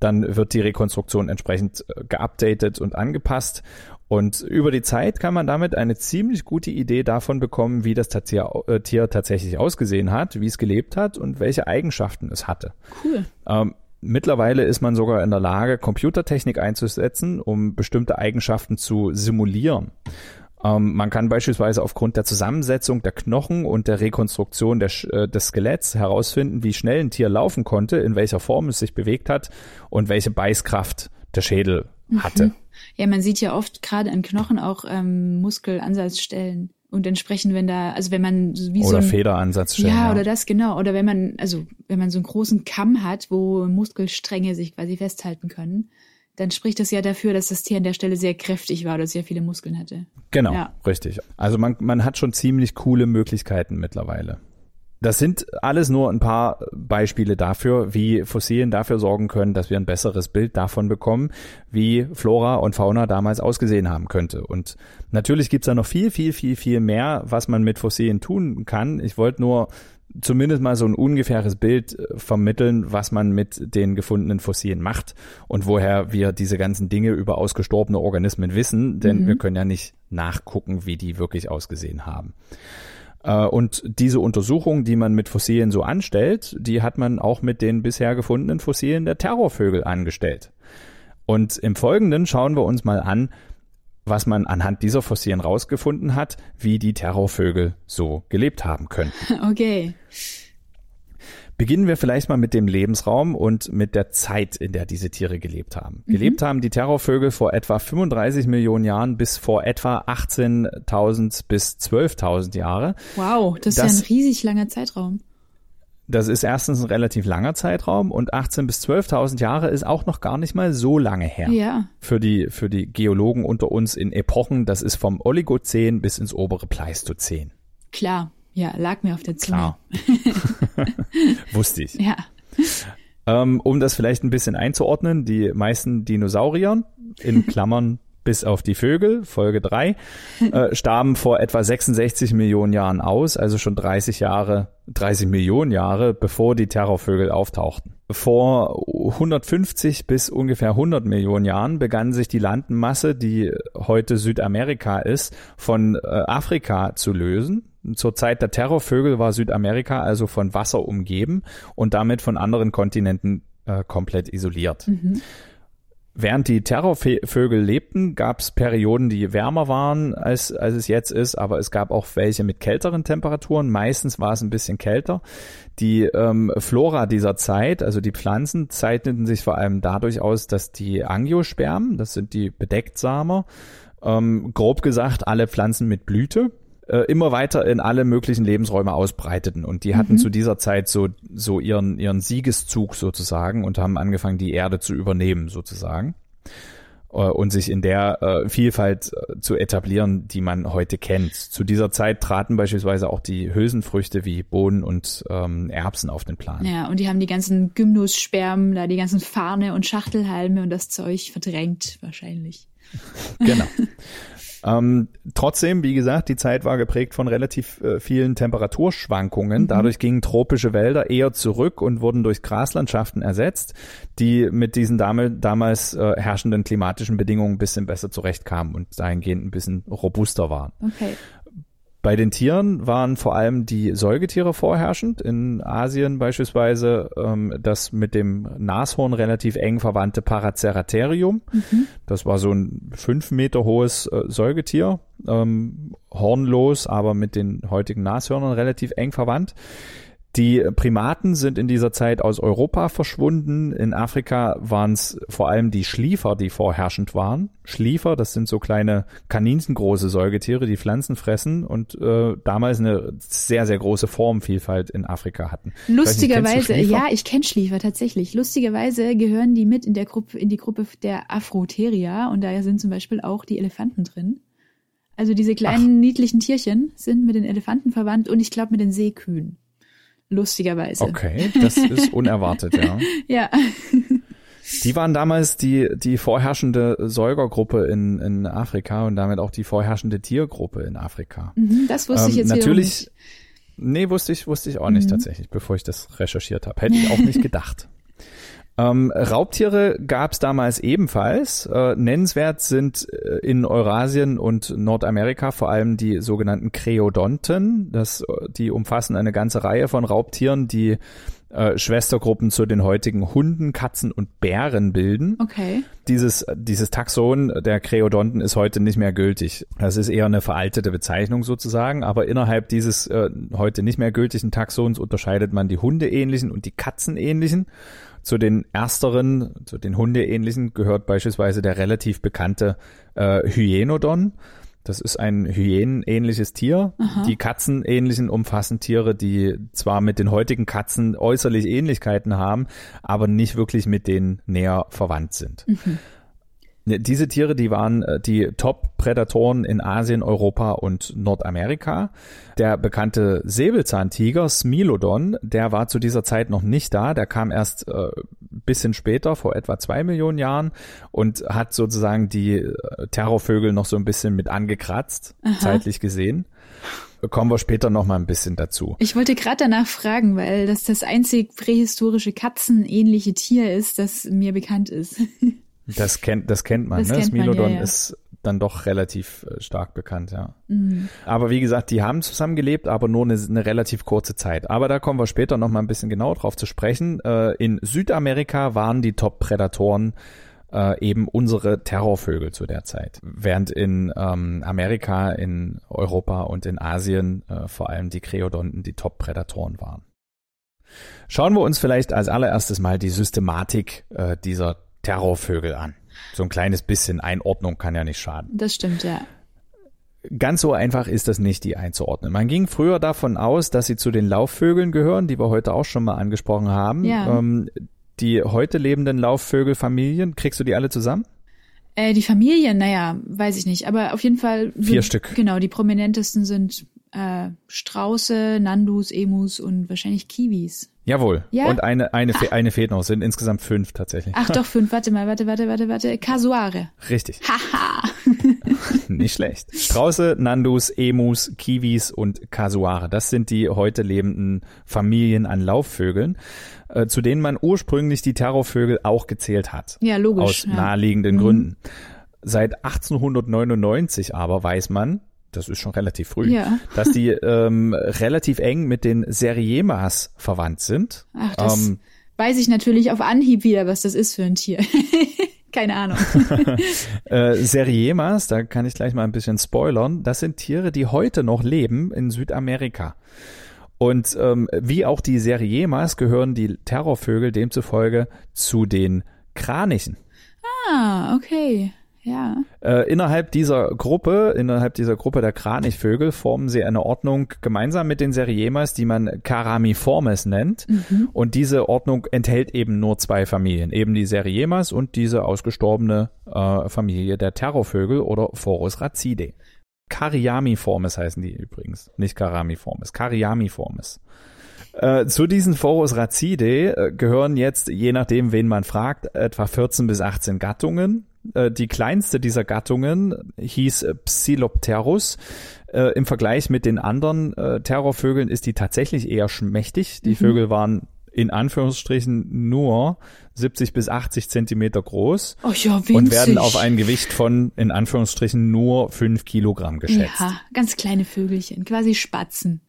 Dann wird die Rekonstruktion entsprechend äh, geupdatet und angepasst. Und über die Zeit kann man damit eine ziemlich gute Idee davon bekommen, wie das Tier, äh, Tier tatsächlich ausgesehen hat, wie es gelebt hat und welche Eigenschaften es hatte. Cool. Ähm, Mittlerweile ist man sogar in der Lage, Computertechnik einzusetzen, um bestimmte Eigenschaften zu simulieren. Ähm, man kann beispielsweise aufgrund der Zusammensetzung der Knochen und der Rekonstruktion des, äh, des Skeletts herausfinden, wie schnell ein Tier laufen konnte, in welcher Form es sich bewegt hat und welche Beißkraft der Schädel hatte. Mhm. Ja, man sieht ja oft gerade an Knochen auch ähm, Muskelansatzstellen. Und entsprechend, wenn da, also wenn man wie oder so ein, Federansatz ja, ja, oder das genau, oder wenn man, also wenn man so einen großen Kamm hat, wo Muskelstränge sich quasi festhalten können, dann spricht das ja dafür, dass das Tier an der Stelle sehr kräftig war oder sehr viele Muskeln hatte. Genau, ja. richtig. Also man, man hat schon ziemlich coole Möglichkeiten mittlerweile. Das sind alles nur ein paar Beispiele dafür, wie Fossilien dafür sorgen können, dass wir ein besseres Bild davon bekommen, wie Flora und Fauna damals ausgesehen haben könnte. Und natürlich gibt's da noch viel, viel, viel, viel mehr, was man mit Fossilien tun kann. Ich wollte nur zumindest mal so ein ungefähres Bild äh, vermitteln, was man mit den gefundenen Fossilien macht und woher wir diese ganzen Dinge über ausgestorbene Organismen wissen, denn mhm. wir können ja nicht nachgucken, wie die wirklich ausgesehen haben. Äh, und diese Untersuchung, die man mit Fossilien so anstellt, die hat man auch mit den bisher gefundenen Fossilien der Terrorvögel angestellt. Und im Folgenden schauen wir uns mal an, was man anhand dieser Fossilien rausgefunden hat, wie die Terrorvögel so gelebt haben könnten. Okay. Beginnen wir vielleicht mal mit dem Lebensraum und mit der Zeit, in der diese Tiere gelebt haben. Mhm. Gelebt haben die Terrorvögel vor etwa 35 Millionen Jahren bis vor etwa 18.000 bis 12.000 Jahre. Wow, das, das ist ja ein riesig langer Zeitraum. Das ist erstens ein relativ langer Zeitraum und 18 bis 12.000 Jahre ist auch noch gar nicht mal so lange her. Ja. Für die, für die Geologen unter uns in Epochen, das ist vom Oligozän bis ins obere Pleistozän. Klar. Ja, lag mir auf der Zunge. Klar. Wusste ich. Ja. Ähm, um das vielleicht ein bisschen einzuordnen, die meisten Dinosaurier, in Klammern bis auf die Vögel, Folge 3, äh, starben vor etwa 66 Millionen Jahren aus, also schon 30 Jahre, 30 Millionen Jahre, bevor die Terrorvögel auftauchten. Vor 150 bis ungefähr 100 Millionen Jahren begann sich die Landmasse, die heute Südamerika ist, von äh, Afrika zu lösen. Zur Zeit der Terrorvögel war Südamerika also von Wasser umgeben und damit von anderen Kontinenten äh, komplett isoliert. Mhm. Während die Terrorvögel lebten, gab es Perioden, die wärmer waren, als, als es jetzt ist, aber es gab auch welche mit kälteren Temperaturen. Meistens war es ein bisschen kälter. Die ähm, Flora dieser Zeit, also die Pflanzen, zeichneten sich vor allem dadurch aus, dass die Angiospermen, das sind die Bedecktsamer, ähm, grob gesagt alle Pflanzen mit Blüte, äh, immer weiter in alle möglichen Lebensräume ausbreiteten. Und die hatten mhm. zu dieser Zeit so, so ihren, ihren Siegeszug sozusagen und haben angefangen, die Erde zu übernehmen sozusagen. Äh, und sich in der äh, Vielfalt äh, zu etablieren, die man heute kennt. Zu dieser Zeit traten beispielsweise auch die Hülsenfrüchte wie Bohnen und ähm, Erbsen auf den Plan. Ja, und die haben die ganzen Gymnusspermen, da die ganzen Farne und Schachtelhalme und das Zeug verdrängt wahrscheinlich. Genau. Ähm, trotzdem, wie gesagt, die Zeit war geprägt von relativ äh, vielen Temperaturschwankungen. Mhm. Dadurch gingen tropische Wälder eher zurück und wurden durch Graslandschaften ersetzt, die mit diesen damals äh, herrschenden klimatischen Bedingungen ein bisschen besser zurechtkamen und dahingehend ein bisschen robuster waren. Okay. Bei den Tieren waren vor allem die Säugetiere vorherrschend. In Asien beispielsweise ähm, das mit dem Nashorn relativ eng verwandte Paraceratherium. Mhm. Das war so ein fünf Meter hohes äh, Säugetier, ähm, hornlos, aber mit den heutigen Nashörnern relativ eng verwandt. Die Primaten sind in dieser Zeit aus Europa verschwunden. In Afrika waren es vor allem die Schliefer, die vorherrschend waren. Schliefer, das sind so kleine kaninchengroße Säugetiere, die Pflanzen fressen und äh, damals eine sehr, sehr große Formvielfalt in Afrika hatten. Lustigerweise, nicht, ja, ich kenne Schliefer tatsächlich. Lustigerweise gehören die mit in der Gruppe, in die Gruppe der Afrotheria und daher sind zum Beispiel auch die Elefanten drin. Also diese kleinen Ach. niedlichen Tierchen sind mit den Elefanten verwandt und ich glaube mit den Seekühen lustigerweise. Okay, das ist unerwartet, ja. ja. Die waren damals die, die vorherrschende Säugergruppe in, in Afrika und damit auch die vorherrschende Tiergruppe in Afrika. Mhm, das wusste ähm, ich jetzt natürlich. Nee, wusste ich, wusste ich auch nicht mhm. tatsächlich, bevor ich das recherchiert habe. Hätte ich auch nicht gedacht. Ähm, Raubtiere gab es damals ebenfalls. Äh, nennenswert sind äh, in Eurasien und Nordamerika vor allem die sogenannten Kreodonten. Das, äh, die umfassen eine ganze Reihe von Raubtieren, die äh, Schwestergruppen zu den heutigen Hunden, Katzen und Bären bilden. Okay. Dieses, dieses Taxon der Kreodonten ist heute nicht mehr gültig. Das ist eher eine veraltete Bezeichnung sozusagen, aber innerhalb dieses äh, heute nicht mehr gültigen Taxons unterscheidet man die Hundeähnlichen und die Katzenähnlichen. Zu den ersteren, zu den Hundeähnlichen gehört beispielsweise der relativ bekannte äh, Hyenodon. Das ist ein Hyänenähnliches Tier. Aha. Die Katzenähnlichen umfassen Tiere, die zwar mit den heutigen Katzen äußerlich Ähnlichkeiten haben, aber nicht wirklich mit denen näher verwandt sind. Mhm. Ne, diese Tiere, die waren äh, die Top-Prädatoren in Asien, Europa und Nordamerika. Der bekannte Säbelzahntiger Smilodon, der war zu dieser Zeit noch nicht da. Der kam erst äh, bisschen später, vor etwa zwei Millionen Jahren und hat sozusagen die äh, Terrorvögel noch so ein bisschen mit angekratzt, Aha. zeitlich gesehen kommen wir später noch mal ein bisschen dazu. Ich wollte gerade danach fragen, weil das das einzig prähistorische katzenähnliche Tier ist, das mir bekannt ist. Das kennt, das kennt man, das ne? Kennt Smilodon man, ja, ja. ist dann doch relativ äh, stark bekannt, ja. Mhm. Aber wie gesagt, die haben zusammengelebt, aber nur eine, eine, relativ kurze Zeit. Aber da kommen wir später noch mal ein bisschen genauer drauf zu sprechen. Äh, in Südamerika waren die Top-Prädatoren äh, eben unsere Terrorvögel zu der Zeit. Während in ähm, Amerika, in Europa und in Asien äh, vor allem die Kreodonten die Top-Prädatoren waren. Schauen wir uns vielleicht als allererstes mal die Systematik äh, dieser Terrorvögel an. So ein kleines bisschen Einordnung kann ja nicht schaden. Das stimmt, ja. Ganz so einfach ist das nicht, die einzuordnen. Man ging früher davon aus, dass sie zu den Laufvögeln gehören, die wir heute auch schon mal angesprochen haben. Ja. Ähm, die heute lebenden Laufvögelfamilien, kriegst du die alle zusammen? Äh, die Familien, naja, weiß ich nicht. Aber auf jeden Fall. Vier Stück. Genau, die prominentesten sind äh, Strauße, Nandus, Emus und wahrscheinlich Kiwis. Jawohl. Ja? Und eine, eine, ah. eine fehlt noch. Sind insgesamt fünf tatsächlich. Ach doch, fünf. Warte mal, warte, warte, warte, warte. Kasuare. Richtig. Haha. Nicht schlecht. Strauße, Nandus, Emus, Kiwis und Kasuare. Das sind die heute lebenden Familien an Laufvögeln, äh, zu denen man ursprünglich die Terrorvögel auch gezählt hat. Ja, logisch. Aus ja. naheliegenden mhm. Gründen. Seit 1899 aber weiß man, das ist schon relativ früh, ja. dass die ähm, relativ eng mit den Seriemas verwandt sind. Ach, das ähm, weiß ich natürlich auf Anhieb wieder, was das ist für ein Tier. Keine Ahnung. äh, Seriemas, da kann ich gleich mal ein bisschen spoilern, das sind Tiere, die heute noch leben in Südamerika. Und ähm, wie auch die Seriemas gehören die Terrorvögel demzufolge zu den Kranichen. Ah, okay. Ja. Äh, innerhalb dieser Gruppe, innerhalb dieser Gruppe der Kranichvögel formen sie eine Ordnung gemeinsam mit den Seriemas, die man Caramiformes nennt. Mhm. Und diese Ordnung enthält eben nur zwei Familien, eben die Seriemas und diese ausgestorbene äh, Familie der Terrorvögel oder Phorus racidae. Cariamiformes heißen die übrigens, nicht Caramiformes, Cariamiformes. Äh, zu diesen Phorus racidae äh, gehören jetzt, je nachdem, wen man fragt, etwa 14 bis 18 Gattungen. Äh, die kleinste dieser Gattungen hieß Psilopterus. Äh, Im Vergleich mit den anderen äh, Terrorvögeln ist die tatsächlich eher schmächtig. Die Mhm. Vögel waren in Anführungsstrichen nur 70 bis 80 Zentimeter groß Oh ja, winzig. und werden auf ein Gewicht von in Anführungsstrichen nur 5 Kilogramm geschätzt. Ja, ganz kleine Vögelchen, quasi Spatzen.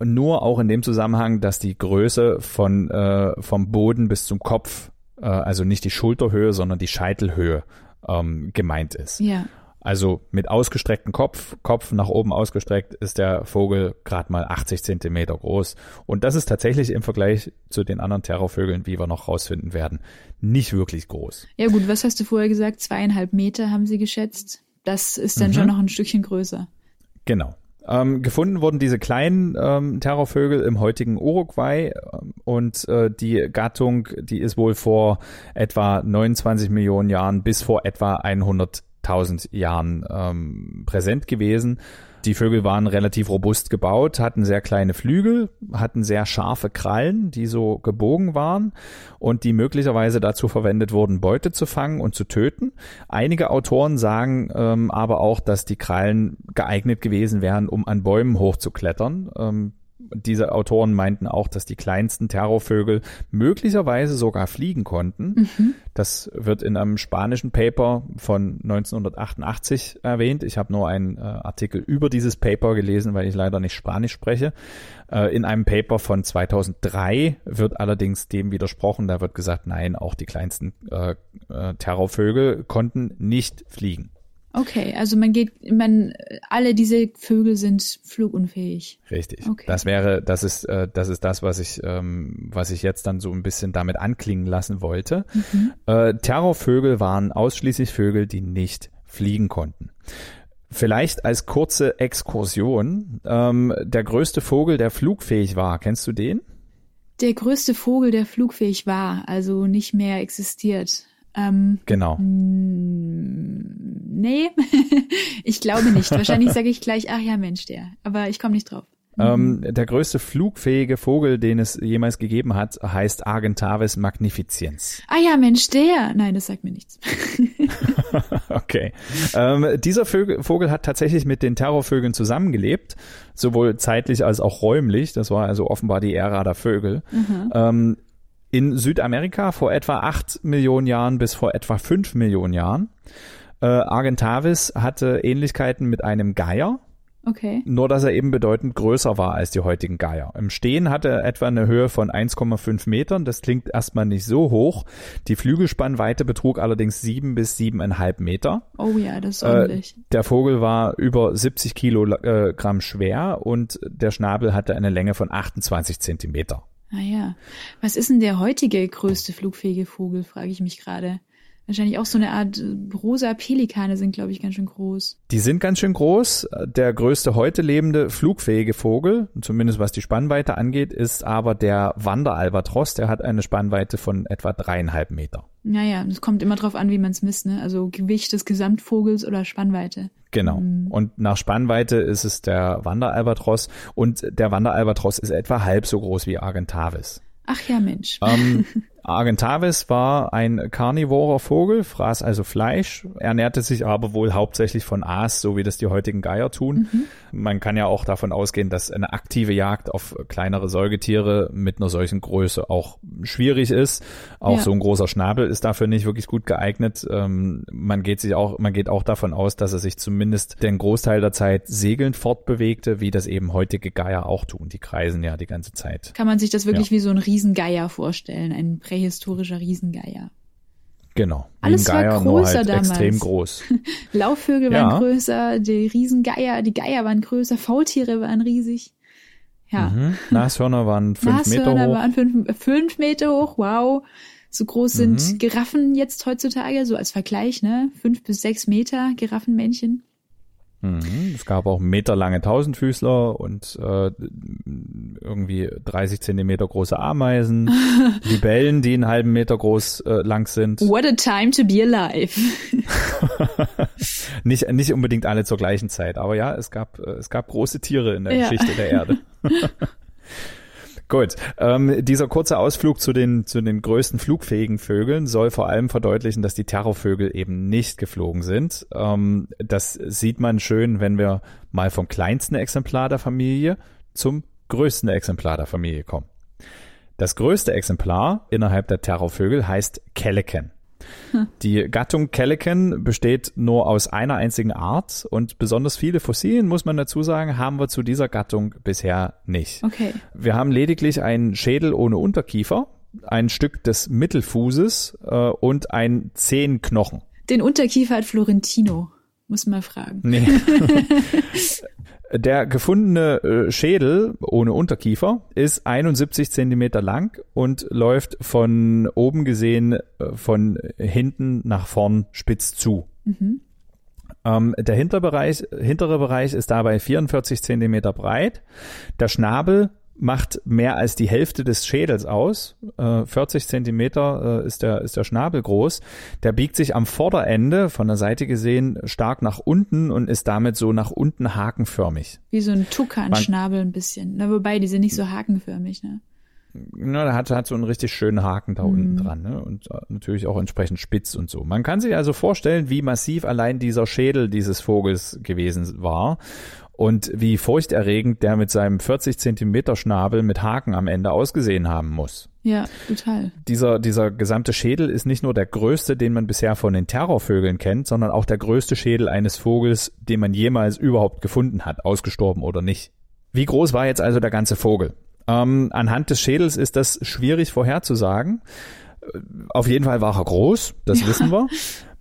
Und nur auch in dem Zusammenhang, dass die Größe von äh, vom Boden bis zum Kopf, äh, also nicht die Schulterhöhe, sondern die Scheitelhöhe ähm, gemeint ist. Ja. Also mit ausgestrecktem Kopf, Kopf nach oben ausgestreckt, ist der Vogel gerade mal 80 Zentimeter groß. Und das ist tatsächlich im Vergleich zu den anderen Terrorvögeln, wie wir noch rausfinden werden, nicht wirklich groß. Ja gut, was hast du vorher gesagt? Zweieinhalb Meter haben sie geschätzt. Das ist dann Mhm. schon noch ein Stückchen größer. Genau. Ähm, gefunden wurden diese kleinen ähm, Terrorvögel im heutigen Uruguay ähm, und äh, die Gattung, die ist wohl vor etwa 29 Millionen Jahren bis vor etwa 100.000 Jahren ähm, präsent gewesen. Die Vögel waren relativ robust gebaut, hatten sehr kleine Flügel, hatten sehr scharfe Krallen, die so gebogen waren und die möglicherweise dazu verwendet wurden, Beute zu fangen und zu töten. Einige Autoren sagen ähm, aber auch, dass die Krallen geeignet gewesen wären, um an Bäumen hochzuklettern. Ähm, diese Autoren meinten auch, dass die kleinsten Terrorvögel möglicherweise sogar fliegen konnten. Das wird in einem spanischen Paper von 1988 erwähnt. Ich habe nur einen äh, Artikel über dieses Paper gelesen, weil ich leider nicht Spanisch spreche. Äh, in einem Paper von 2003 wird allerdings dem widersprochen. Da wird gesagt, nein, auch die kleinsten äh, äh, Terrorvögel konnten nicht fliegen. Okay, also man geht, man, alle diese Vögel sind flugunfähig. Richtig. Okay. Das wäre, das ist, äh, das ist das, was ich, ähm, was ich jetzt dann so ein bisschen damit anklingen lassen wollte. Äh, Terrorvögel waren ausschließlich Vögel, die nicht fliegen konnten. Vielleicht als kurze Exkursion, ähm, der größte Vogel, der flugfähig war, kennst du den? Der größte Vogel, der flugfähig war, also nicht mehr existiert. Ähm, Genau. nee, ich glaube nicht. Wahrscheinlich sage ich gleich, ach ja, Mensch, der. Aber ich komme nicht drauf. Ähm, der größte flugfähige Vogel, den es jemals gegeben hat, heißt Argentavis magnificens. Ah ja, Mensch, der. Nein, das sagt mir nichts. Okay. Ähm, dieser Vögel, Vogel hat tatsächlich mit den Terrorvögeln zusammengelebt, sowohl zeitlich als auch räumlich. Das war also offenbar die Ära der Vögel. Ähm, in Südamerika vor etwa acht Millionen Jahren bis vor etwa fünf Millionen Jahren. Äh, Argentavis hatte Ähnlichkeiten mit einem Geier, Okay. nur dass er eben bedeutend größer war als die heutigen Geier. Im Stehen hatte er etwa eine Höhe von 1,5 Metern. Das klingt erstmal nicht so hoch. Die Flügelspannweite betrug allerdings sieben bis siebeneinhalb Meter. Oh ja, das ist Äh, ordentlich. der Vogel war über 70 Kilogramm schwer und der Schnabel hatte eine Länge von 28 Zentimeter. Ah ja. Was ist denn der heutige größte flugfähige Vogel, frage ich mich gerade. Wahrscheinlich auch so eine Art äh, rosa Pelikane sind, glaube ich, ganz schön groß. Die sind ganz schön groß. Der größte heute lebende flugfähige Vogel, zumindest was die Spannweite angeht, ist aber der Wanderalbatros. Der hat eine Spannweite von etwa dreieinhalb Meter. Naja, es kommt immer drauf an, wie man es misst, ne? Also Gewicht des Gesamtvogels oder Spannweite. Genau. Und nach Spannweite ist es der Wanderalbatros und der Wanderalbatros ist etwa halb so groß wie Argentavis. Ach ja, Mensch. Ähm, Argentavis war ein karnivorer Vogel, fraß also Fleisch, ernährte sich aber wohl hauptsächlich von Aas, so wie das die heutigen Geier tun. Man kann ja auch davon ausgehen, dass eine aktive Jagd auf kleinere Säugetiere mit einer solchen Größe auch schwierig ist. Auch Ja. so ein großer Schnabel ist dafür nicht wirklich gut geeignet. Ähm, man geht sich auch, man geht auch davon aus, dass er sich zumindest den Großteil der Zeit segelnd fortbewegte, wie das eben heutige Geier auch tun. Die kreisen ja die ganze Zeit. Kann man sich das wirklich Ja. wie so ein Riesengeier vorstellen, ein prähistorischer Riesengeier. Genau. Alles war Geier, nur größer halt damals. extrem groß. Laufvögel Ja. waren größer, die Riesengeier, die Geier waren größer, Faultiere waren riesig. Ja. Mhm. Nashörner waren fünf Meter Nashörner hoch. waren fünf, fünf Meter hoch, wow. So groß sind Mhm. Giraffen jetzt heutzutage, so als Vergleich, ne? Fünf bis sechs Meter Giraffenmännchen. Mhm. Es gab auch meterlange Tausendfüßler und äh, irgendwie 30 Zentimeter große Ameisen, Libellen, die einen halben Meter groß äh, lang sind. What a time to be alive. Nicht, nicht unbedingt alle zur gleichen Zeit, aber ja, es gab, äh, es gab große Tiere in der Ja. Geschichte der Erde. Gut, ähm, dieser kurze Ausflug zu den, zu den größten flugfähigen Vögeln soll vor allem verdeutlichen, dass die Terrorvögel eben nicht geflogen sind. Ähm, das sieht man schön, wenn wir mal vom kleinsten Exemplar der Familie zum größten Exemplar der Familie kommen. Das größte Exemplar innerhalb der Terrorvögel heißt Calican. Die Gattung Calican besteht nur aus einer einzigen Art und besonders viele Fossilien, muss man dazu sagen, haben wir zu dieser Gattung bisher nicht. Okay. Wir haben lediglich einen Schädel ohne Unterkiefer, ein Stück des Mittelfußes äh, und ein Zehenknochen. Den Unterkiefer hat Florentino. Muss man fragen. Nee. Der gefundene äh, Schädel ohne Unterkiefer ist 71 Zentimeter lang und läuft von oben gesehen äh, von hinten nach vorn spitz zu. Ähm, der Hinterbereich, hintere Bereich ist dabei 44 Zentimeter breit. Der Schnabel macht mehr als die Hälfte des Schädels aus. Äh, 40 Zentimeter äh, ist, der, ist der Schnabel groß. Der biegt sich am Vorderende von der Seite gesehen stark nach unten und ist damit so nach unten hakenförmig. Wie so ein Tukan-Schnabel ein bisschen. Na, wobei, die sind nicht so hakenförmig, ne? Ja, der hat, hat so einen richtig schönen Haken da unten dran ne? und äh, natürlich auch entsprechend spitz und so. Man kann sich also vorstellen, wie massiv allein dieser Schädel dieses Vogels gewesen war und wie furchterregend der mit seinem 40 Zentimeter Schnabel mit Haken am Ende ausgesehen haben muss. Ja, total. Dieser, dieser gesamte Schädel ist nicht nur der größte, den man bisher von den Terrorvögeln kennt, sondern auch der größte Schädel eines Vogels, den man jemals überhaupt gefunden hat, ausgestorben oder nicht. Wie groß war jetzt also der ganze Vogel? Ähm, anhand des Schädels ist das schwierig vorherzusagen. Äh, Auf jeden Fall war er groß, das wissen wir.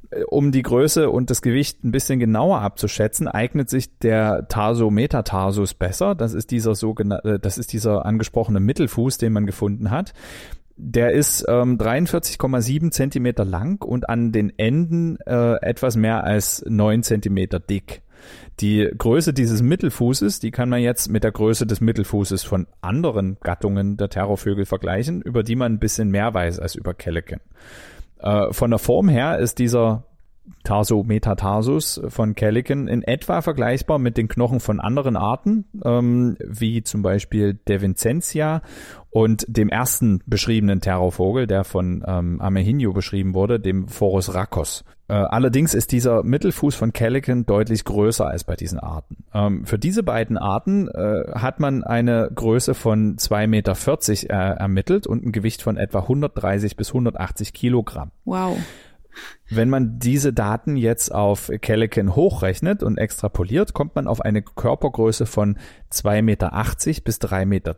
Äh, Um die Größe und das Gewicht ein bisschen genauer abzuschätzen, eignet sich der Tarsometatarsус besser. Das ist dieser sogenannte, das ist dieser angesprochene Mittelfuß, den man gefunden hat. Der ist ähm, 43,7 Zentimeter lang und an den Enden äh, etwas mehr als 9 Zentimeter dick. Die Größe dieses Mittelfußes, die kann man jetzt mit der Größe des Mittelfußes von anderen Gattungen der Terrorvögel vergleichen, über die man ein bisschen mehr weiß als über Calican. Äh, von der Form her ist dieser Tarsometatarssus von Calican in etwa vergleichbar mit den Knochen von anderen Arten, ähm, wie zum Beispiel Devincentia und dem ersten beschriebenen Terrorvogel, der von ähm, Amehinho beschrieben wurde, dem Phorus racos. Äh, allerdings ist dieser Mittelfuß von Calican deutlich größer als bei diesen Arten. Ähm, für diese beiden Arten äh, hat man eine Größe von 2,40 Meter äh, ermittelt und ein Gewicht von etwa 130 bis 180 Kilogramm. Wow. Wenn man diese Daten jetzt auf Calican hochrechnet und extrapoliert, kommt man auf eine Körpergröße von 2,80 Meter bis 3,10 Meter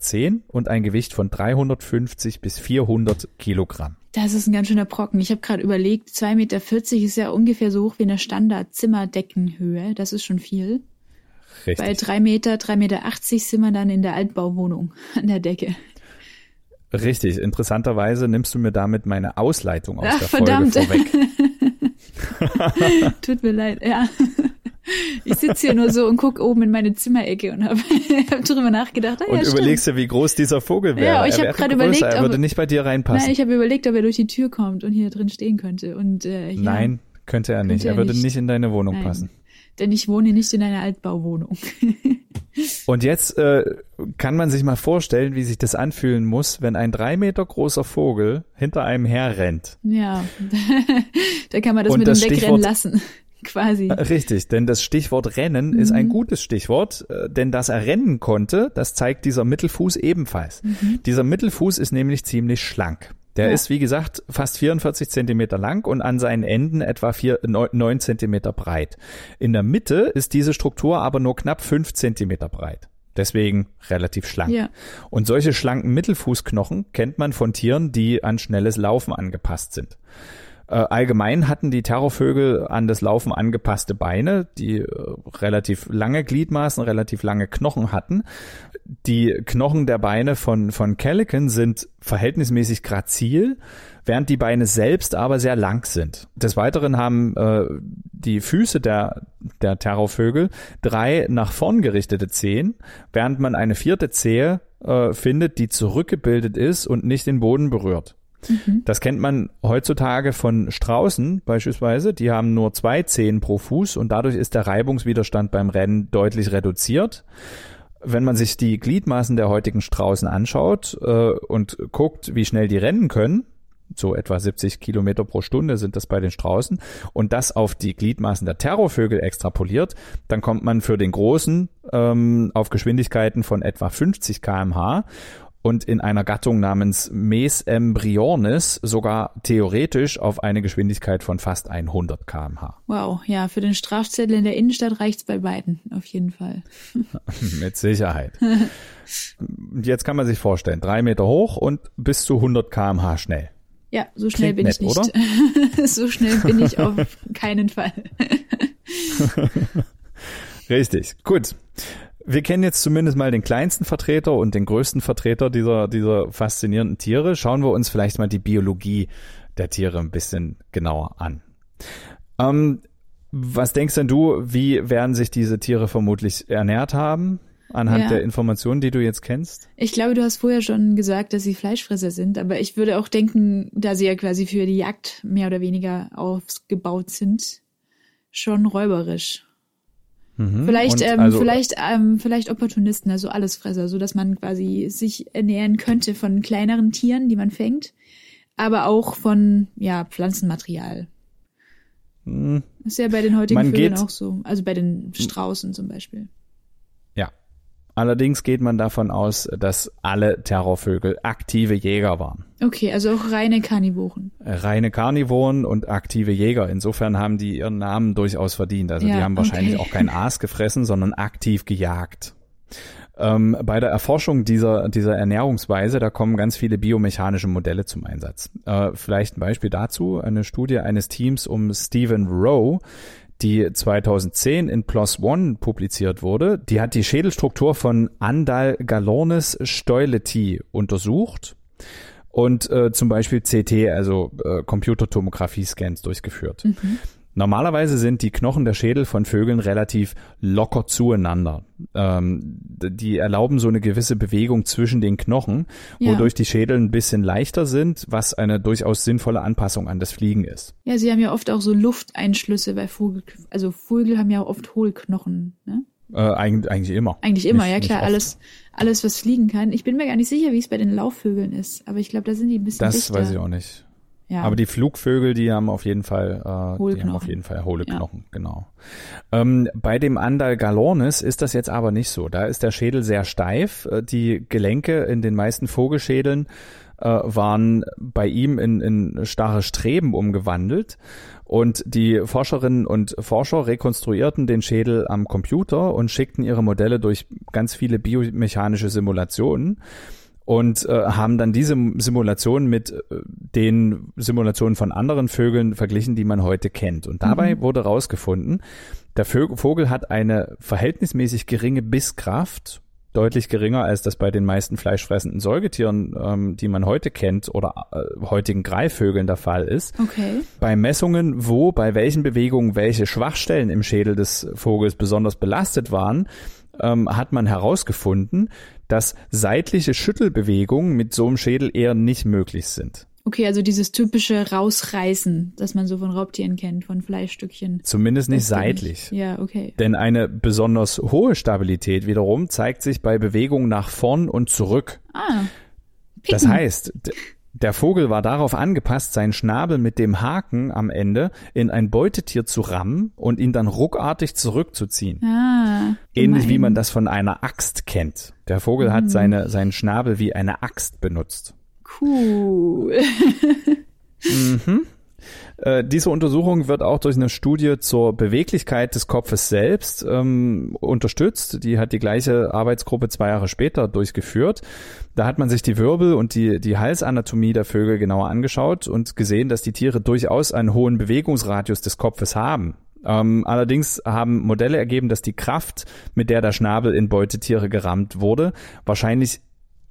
und ein Gewicht von 350 bis 400 Kilogramm. Das ist ein ganz schöner Brocken. Ich habe gerade überlegt, 2,40 Meter ist ja ungefähr so hoch wie eine Standard-Zimmerdeckenhöhe. Das ist schon viel. Bei Richtig. drei Meter, 3,80 Meter sind wir dann in der Altbauwohnung an der Decke. Richtig. Interessanterweise nimmst du mir damit meine Ausleitung aus Ach, der verdammt. Folge vorweg. Tut mir leid, ja. Ich sitze hier nur so und guck oben in meine Zimmerecke und habe hab drüber nachgedacht. Ah, ja, Und stimmt. überlegst dir, wie groß dieser Vogel wäre. Ja, ich hab wäre gerade überlegt, er würde ob- nicht bei dir reinpassen. Nein, ich habe überlegt, ob er durch die Tür kommt und hier drin stehen könnte. Und äh, ja, Nein, könnte er nicht. Könnte er er würde nicht. nicht in deine Wohnung Nein. passen. Denn ich wohne nicht in einer Altbauwohnung. Und jetzt äh, kann man sich mal vorstellen, wie sich das anfühlen muss, wenn ein drei Meter großer Vogel hinter einem herrennt. Ja, da kann man das Und mit das dem Wegrennen lassen, quasi. Richtig, denn das Stichwort Rennen ist ein gutes Stichwort, äh, denn dass er rennen konnte, das zeigt dieser Mittelfuß ebenfalls. Dieser Mittelfuß ist nämlich ziemlich schlank. Der Ja. ist, wie gesagt, fast 44 Zentimeter lang und an seinen Enden etwa 4, 9 Zentimeter breit. In der Mitte ist diese Struktur aber nur knapp 5 Zentimeter breit. Deswegen relativ schlank. Ja. Und solche schlanken Mittelfußknochen kennt man von Tieren, die an schnelles Laufen angepasst sind. Äh, allgemein hatten die Terrorvögel an das Laufen angepasste Beine, die äh, relativ lange Gliedmaßen, relativ lange Knochen hatten. Die Knochen der Beine von, von Calican sind verhältnismäßig grazil, während die Beine selbst aber sehr lang sind. Des Weiteren haben äh, die Füße der, der Terrorvögel drei nach vorn gerichtete Zehen, während man eine vierte Zehe äh, findet, die zurückgebildet ist und nicht den Boden berührt. Mhm. Das kennt man heutzutage von Straußen beispielsweise. Die haben nur zwei Zehen pro Fuß und dadurch ist der Reibungswiderstand beim Rennen deutlich reduziert. Wenn man sich die Gliedmaßen der heutigen Straußen anschaut äh, und guckt, wie schnell die rennen können, so etwa 70 Kilometer pro Stunde sind das bei den Straußen und das auf die Gliedmaßen der Terrorvögel extrapoliert, dann kommt man für den Großen ähm, auf Geschwindigkeiten von etwa 50 kmh und in einer Gattung namens Mes embryonis sogar theoretisch auf eine Geschwindigkeit von fast 100 kmh. Wow, ja, für den Strafzettel in der Innenstadt reicht's bei beiden, auf jeden Fall. Mit Sicherheit. Jetzt kann man sich vorstellen, drei Meter hoch und bis zu 100 kmh schnell. Ja, so schnell Klingt bin nett, ich nicht. so schnell bin ich auf keinen Fall. Richtig, gut. Wir kennen jetzt zumindest mal den kleinsten Vertreter und den größten Vertreter dieser, dieser faszinierenden Tiere. Schauen wir uns vielleicht mal die Biologie der Tiere ein bisschen genauer an. Ähm, was denkst denn du, wie werden sich diese Tiere vermutlich ernährt haben? Anhand ja. der Informationen, die du jetzt kennst? Ich glaube, du hast vorher schon gesagt, dass sie Fleischfresser sind, aber ich würde auch denken, da sie ja quasi für die Jagd mehr oder weniger aufgebaut sind, schon räuberisch. Mhm. Vielleicht, ähm, also, vielleicht, ähm, vielleicht Opportunisten, also Allesfresser, so dass man quasi sich ernähren könnte von kleineren Tieren, die man fängt, aber auch von ja Pflanzenmaterial. Mh, ist ja bei den heutigen Vögeln auch so, also bei den Straußen zum Beispiel. Allerdings geht man davon aus, dass alle Terrorvögel aktive Jäger waren. Okay, also auch reine Karnivoren. Reine Karnivoren und aktive Jäger. Insofern haben die ihren Namen durchaus verdient. Also ja, die haben wahrscheinlich okay. auch kein Aas gefressen, sondern aktiv gejagt. Ähm, bei der Erforschung dieser, dieser Ernährungsweise, da kommen ganz viele biomechanische Modelle zum Einsatz. Äh, vielleicht ein Beispiel dazu, eine Studie eines Teams um Stephen Rowe, die 2010 in PLOS ONE publiziert wurde. Die hat die Schädelstruktur von Andal Galornis Steuleti untersucht und äh, zum Beispiel CT, also äh, Computertomographie-Scans durchgeführt. Mhm. Normalerweise sind die Knochen der Schädel von Vögeln relativ locker zueinander. Ähm, die erlauben so eine gewisse Bewegung zwischen den Knochen, ja. wodurch die Schädel ein bisschen leichter sind, was eine durchaus sinnvolle Anpassung an das Fliegen ist. Ja, sie haben ja oft auch so Lufteinschlüsse bei Vogel, also Vögel haben ja oft Hohlknochen, ne? Äh, eigentlich, eigentlich immer. Eigentlich immer, nicht, ja klar, alles, alles was fliegen kann. Ich bin mir gar nicht sicher, wie es bei den Laufvögeln ist, aber ich glaube, da sind die ein bisschen Das dichter. weiß ich auch nicht. Ja. Aber die Flugvögel, die haben auf jeden Fall, äh, die haben auf jeden Fall hohle Knochen, ja. genau. Ähm, bei dem Andal galornis ist das jetzt aber nicht so. Da ist der Schädel sehr steif. Äh, die Gelenke in den meisten Vogelschädeln äh, waren bei ihm in, in starre Streben umgewandelt. Und die Forscherinnen und Forscher rekonstruierten den Schädel am Computer und schickten ihre Modelle durch ganz viele biomechanische Simulationen und äh, haben dann diese Simulation mit äh, den Simulationen von anderen Vögeln verglichen, die man heute kennt. Und dabei mhm. wurde herausgefunden, der Vogel hat eine verhältnismäßig geringe Bisskraft, deutlich geringer als das bei den meisten fleischfressenden Säugetieren, ähm, die man heute kennt oder äh, heutigen Greifvögeln der Fall ist. Okay. Bei Messungen, wo bei welchen Bewegungen welche Schwachstellen im Schädel des Vogels besonders belastet waren, ähm, hat man herausgefunden, dass seitliche Schüttelbewegungen mit so einem Schädel eher nicht möglich sind. Okay, also dieses typische Rausreißen, das man so von Raubtieren kennt, von Fleischstückchen. Zumindest nicht seitlich. Nicht. Ja, okay. Denn eine besonders hohe Stabilität wiederum zeigt sich bei Bewegungen nach vorn und zurück. Ah. Picken. Das heißt, der Vogel war darauf angepasst, seinen Schnabel mit dem Haken am Ende in ein Beutetier zu rammen und ihn dann ruckartig zurückzuziehen. Ah, Ähnlich wie man das von einer Axt kennt. Der Vogel mhm. hat seine, seinen Schnabel wie eine Axt benutzt. Cool. mhm. Äh, diese Untersuchung wird auch durch eine Studie zur Beweglichkeit des Kopfes selbst ähm, unterstützt. Die hat die gleiche Arbeitsgruppe zwei Jahre später durchgeführt. Da hat man sich die Wirbel und die, die Halsanatomie der Vögel genauer angeschaut und gesehen, dass die Tiere durchaus einen hohen Bewegungsradius des Kopfes haben. Ähm, allerdings haben Modelle ergeben, dass die Kraft, mit der der Schnabel in Beutetiere gerammt wurde, wahrscheinlich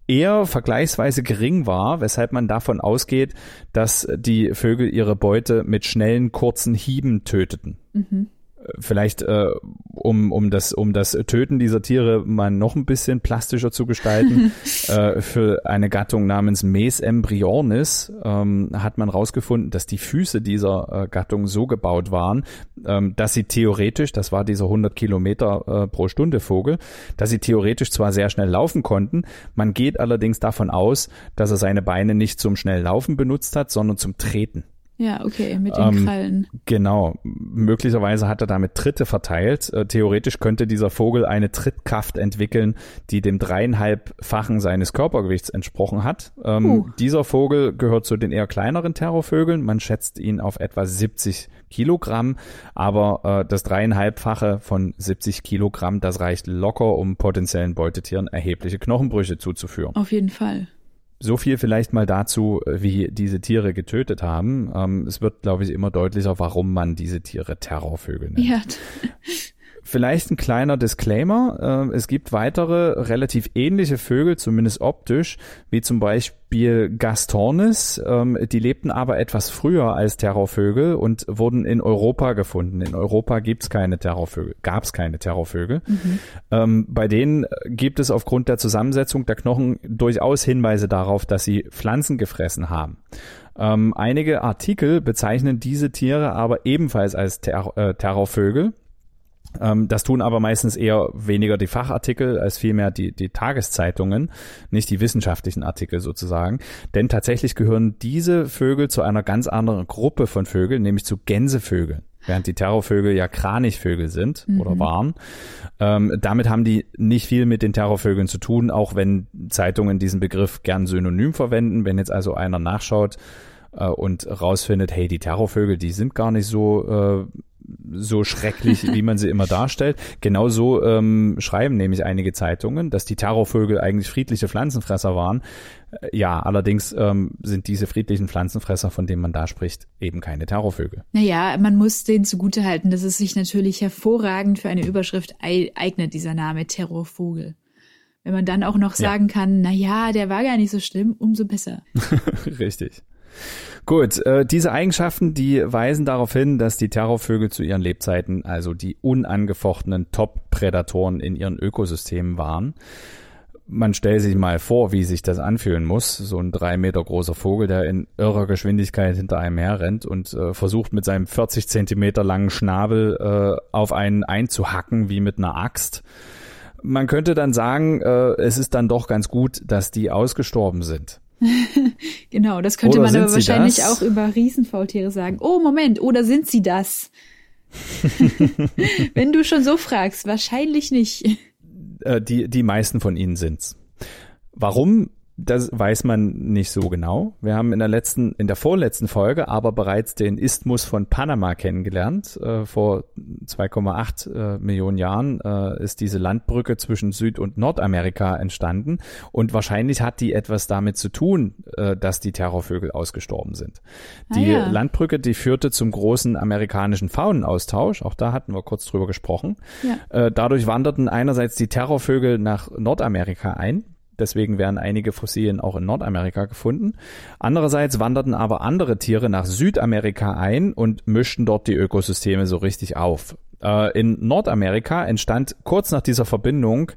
eher vergleichsweise gering war, weshalb man davon ausgeht, dass die Vögel ihre Beute mit schnellen, kurzen Hieben töteten. Mhm vielleicht äh, um, um, das, um das Töten dieser Tiere mal noch ein bisschen plastischer zu gestalten, äh, für eine Gattung namens Mes embryonis ähm, hat man rausgefunden, dass die Füße dieser äh, Gattung so gebaut waren, ähm, dass sie theoretisch, das war dieser 100 Kilometer äh, pro Stunde Vogel, dass sie theoretisch zwar sehr schnell laufen konnten, man geht allerdings davon aus, dass er seine Beine nicht zum schnell Laufen benutzt hat, sondern zum Treten. Ja, okay, mit den ähm, Krallen. Genau. Möglicherweise hat er damit Tritte verteilt. Äh, theoretisch könnte dieser Vogel eine Trittkraft entwickeln, die dem dreieinhalbfachen seines Körpergewichts entsprochen hat. Ähm, uh. Dieser Vogel gehört zu den eher kleineren Terrorvögeln. Man schätzt ihn auf etwa 70 Kilogramm, aber äh, das dreieinhalbfache von 70 Kilogramm, das reicht locker, um potenziellen Beutetieren erhebliche Knochenbrüche zuzuführen. Auf jeden Fall. So viel vielleicht mal dazu, äh, wie diese Tiere getötet haben. Ähm, es wird, glaube ich, immer deutlicher, warum man diese Tiere Terrorvögel nennt. Ja. Vielleicht ein kleiner Disclaimer. Äh, es gibt weitere relativ ähnliche Vögel, zumindest optisch, wie zum Beispiel Gastornis. Ähm, die lebten aber etwas früher als Terrorvögel und wurden in Europa gefunden. In Europa gibt's keine Terrorvögel, gab es keine Terrorvögel. Mhm. Ähm, bei denen gibt es aufgrund der Zusammensetzung der Knochen durchaus Hinweise darauf, dass sie Pflanzen gefressen haben. Ähm, einige Artikel bezeichnen diese Tiere aber ebenfalls als Ter äh, Terrorvögel. Ähm, das tun aber meistens eher weniger die Fachartikel als vielmehr die, die Tageszeitungen, nicht die wissenschaftlichen Artikel sozusagen. Denn tatsächlich gehören diese Vögel zu einer ganz anderen Gruppe von Vögeln, nämlich zu Gänsevögeln. Während die Terrorvögel ja Kranichvögel sind mhm. oder waren. Ähm, damit haben die nicht viel mit den Terrorvögeln zu tun, auch wenn Zeitungen diesen Begriff gern synonym verwenden. Wenn jetzt also einer nachschaut, äh, und rausfindet, hey, die Terrorvögel, die sind gar nicht so äh, so schrecklich, wie man sie immer darstellt. Genauso ähm, schreiben nämlich einige Zeitungen, dass die Terrorvögel eigentlich friedliche Pflanzenfresser waren. Äh, ja, allerdings ähm, sind diese friedlichen Pflanzenfresser, von denen man da spricht, eben keine Terrorvögel. Naja, man muss denen zugutehalten, dass es sich natürlich hervorragend für eine Überschrift eignet, dieser Name Terrorvogel. Wenn man dann auch noch sagen ja. kann, na ja, der war gar nicht so schlimm, umso besser. Richtig. Gut, äh, diese Eigenschaften, die weisen darauf hin, dass die Terrorvögel zu ihren Lebzeiten also die unangefochtenen Top-Prädatoren in ihren Ökosystemen waren. Man stellt sich mal vor, wie sich das anfühlen muss. So ein drei Meter großer Vogel, der in irrer Geschwindigkeit hinter einem herrennt und äh, versucht mit seinem 40 Zentimeter langen Schnabel äh, auf einen einzuhacken wie mit einer Axt. Man könnte dann sagen, äh, es ist dann doch ganz gut, dass die ausgestorben sind. genau, das könnte oder man aber wahrscheinlich das? auch über Riesenfaultiere sagen. Oh, Moment, oder sind sie das? Wenn du schon so fragst, wahrscheinlich nicht. Äh, die, die meisten von ihnen sind's. Warum das weiß man nicht so genau. Wir haben in der letzten, in der vorletzten Folge aber bereits den Isthmus von Panama kennengelernt. Äh, vor 2,8 äh, Millionen Jahren äh, ist diese Landbrücke zwischen Süd- und Nordamerika entstanden und wahrscheinlich hat die etwas damit zu tun, äh, dass die Terrorvögel ausgestorben sind. Ah, die ja. Landbrücke, die führte zum großen amerikanischen Faunenaustausch. Auch da hatten wir kurz drüber gesprochen. Ja. Äh, dadurch wanderten einerseits die Terrorvögel nach Nordamerika ein Deswegen werden einige Fossilien auch in Nordamerika gefunden. Andererseits wanderten aber andere Tiere nach Südamerika ein und mischten dort die Ökosysteme so richtig auf. Äh, in Nordamerika entstand kurz nach dieser Verbindung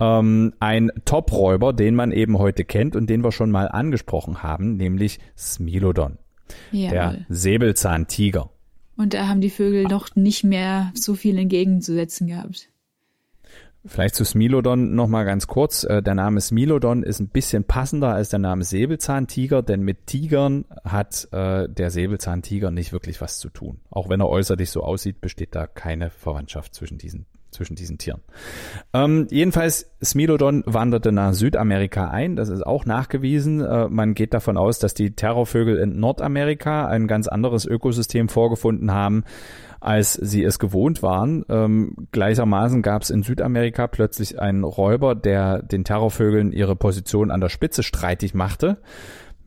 ähm, ein Topräuber, den man eben heute kennt und den wir schon mal angesprochen haben, nämlich Smilodon. Jawohl. Der Säbelzahntiger. Und da haben die Vögel doch nicht mehr so viel entgegenzusetzen gehabt. Vielleicht zu Smilodon nochmal ganz kurz. Äh, der Name Smilodon ist ein bisschen passender als der Name Säbelzahntiger, denn mit Tigern hat äh, der Säbelzahntiger nicht wirklich was zu tun. Auch wenn er äußerlich so aussieht, besteht da keine Verwandtschaft zwischen diesen zwischen diesen Tieren. Ähm, jedenfalls, Smilodon wanderte nach Südamerika ein. Das ist auch nachgewiesen. Äh, man geht davon aus, dass die Terrorvögel in Nordamerika ein ganz anderes Ökosystem vorgefunden haben, als sie es gewohnt waren. Ähm, gleichermaßen gab es in Südamerika plötzlich einen Räuber, der den Terrorvögeln ihre Position an der Spitze streitig machte.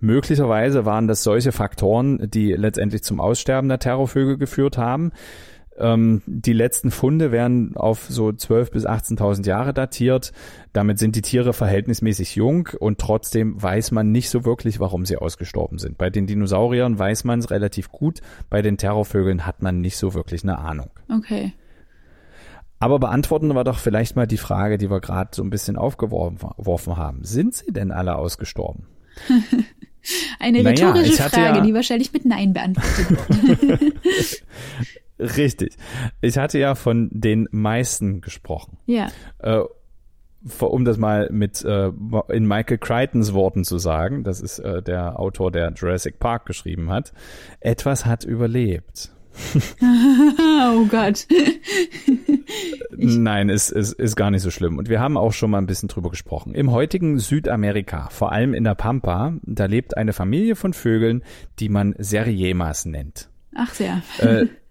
Möglicherweise waren das solche Faktoren, die letztendlich zum Aussterben der Terrorvögel geführt haben. Ähm, die letzten Funde werden auf so 12.000 bis 18.000 Jahre datiert. Damit sind die Tiere verhältnismäßig jung und trotzdem weiß man nicht so wirklich, warum sie ausgestorben sind. Bei den Dinosauriern weiß man es relativ gut, bei den Terrorvögeln hat man nicht so wirklich eine Ahnung. Okay. Aber beantworten wir doch vielleicht mal die Frage, die wir gerade so ein bisschen aufgeworfen haben. Sind sie denn alle ausgestorben? Eine rhetorische naja, Frage, ja die wahrscheinlich mit Nein beantwortet wird. Richtig. Ich hatte ja von den meisten gesprochen. Ja. Äh, um das mal mit äh, in Michael Crichtons Worten zu sagen, das ist äh, der Autor, der Jurassic Park geschrieben hat, etwas hat überlebt. oh Gott. Nein, es ist, ist, ist gar nicht so schlimm. Und wir haben auch schon mal ein bisschen drüber gesprochen. Im heutigen Südamerika, vor allem in der Pampa, da lebt eine Familie von Vögeln, die man Seriemas nennt. Ach sehr. Äh,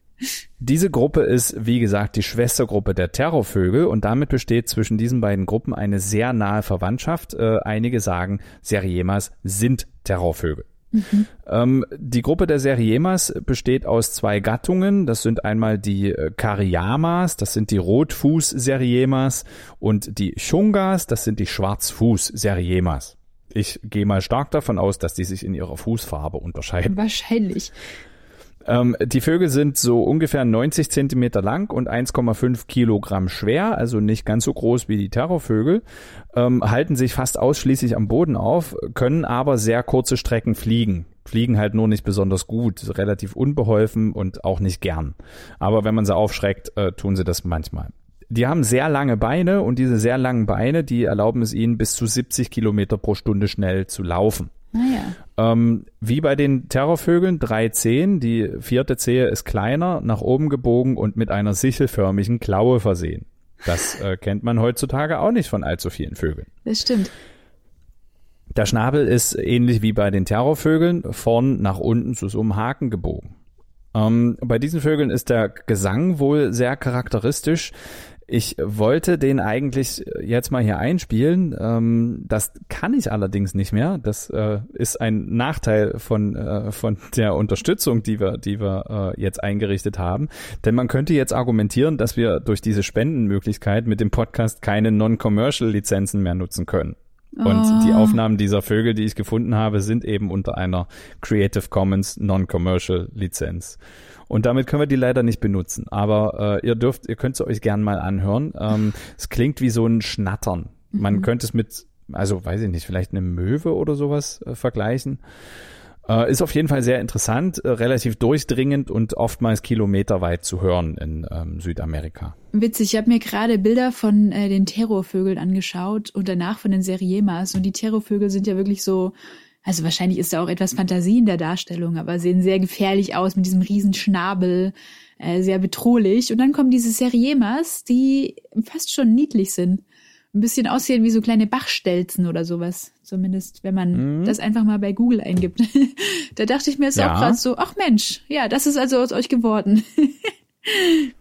diese Gruppe ist, wie gesagt, die Schwestergruppe der Terrorvögel und damit besteht zwischen diesen beiden Gruppen eine sehr nahe Verwandtschaft. Äh, einige sagen, Seriemas sind Terrorvögel. Mhm. Ähm, die Gruppe der Seriemas besteht aus zwei Gattungen. Das sind einmal die äh, Kariyamas, das sind die Rotfuß-Seriemas und die Chungas, das sind die Schwarzfuß-Seriemas. Ich gehe mal stark davon aus, dass die sich in ihrer Fußfarbe unterscheiden. Wahrscheinlich. Ähm, die Vögel sind so ungefähr 90 Zentimeter lang und 1,5 Kilogramm schwer, also nicht ganz so groß wie die Terrorvögel, ähm, halten sich fast ausschließlich am Boden auf, können aber sehr kurze Strecken fliegen. Fliegen halt nur nicht besonders gut, relativ unbeholfen und auch nicht gern. Aber wenn man sie aufschreckt, äh, tun sie das manchmal. Die haben sehr lange Beine und diese sehr langen Beine, die erlauben es ihnen bis zu 70 Kilometer pro Stunde schnell zu laufen. Naja. Ähm, wie bei den Terrorvögeln, drei Zehen. Die vierte Zehe ist kleiner, nach oben gebogen und mit einer sichelförmigen Klaue versehen. Das äh, kennt man heutzutage auch nicht von allzu vielen Vögeln. Das stimmt. Der Schnabel ist ähnlich wie bei den Terrorvögeln vorn nach unten zu so einem Haken gebogen. Ähm, bei diesen Vögeln ist der Gesang wohl sehr charakteristisch. Ich wollte den eigentlich jetzt mal hier einspielen. Ähm, das kann ich allerdings nicht mehr. Das äh, ist ein Nachteil von, äh, von der Unterstützung, die wir, die wir äh, jetzt eingerichtet haben. Denn man könnte jetzt argumentieren, dass wir durch diese Spendenmöglichkeit mit dem Podcast keine Non-Commercial-Lizenzen mehr nutzen können. Und oh. die Aufnahmen dieser Vögel, die ich gefunden habe, sind eben unter einer Creative Commons Non-Commercial Lizenz. Und damit können wir die leider nicht benutzen. Aber äh, ihr dürft, ihr könnt es euch gern mal anhören. Ähm, es klingt wie so ein Schnattern. Man mhm. könnte es mit, also weiß ich nicht, vielleicht eine Möwe oder sowas äh, vergleichen. Äh, ist auf jeden Fall sehr interessant, äh, relativ durchdringend und oftmals kilometerweit zu hören in ähm, Südamerika. Witzig, ich habe mir gerade Bilder von äh, den Terrorvögeln angeschaut und danach von den Seriemas. Und die Terrorvögel sind ja wirklich so also wahrscheinlich ist da auch etwas Fantasie in der Darstellung, aber sehen sehr gefährlich aus mit diesem riesen Schnabel, äh, sehr bedrohlich. Und dann kommen diese Seriemas, die fast schon niedlich sind. Ein bisschen aussehen wie so kleine Bachstelzen oder sowas. Zumindest, wenn man mhm. das einfach mal bei Google eingibt. da dachte ich mir jetzt ja. auch gerade so, ach Mensch, ja, das ist also aus euch geworden.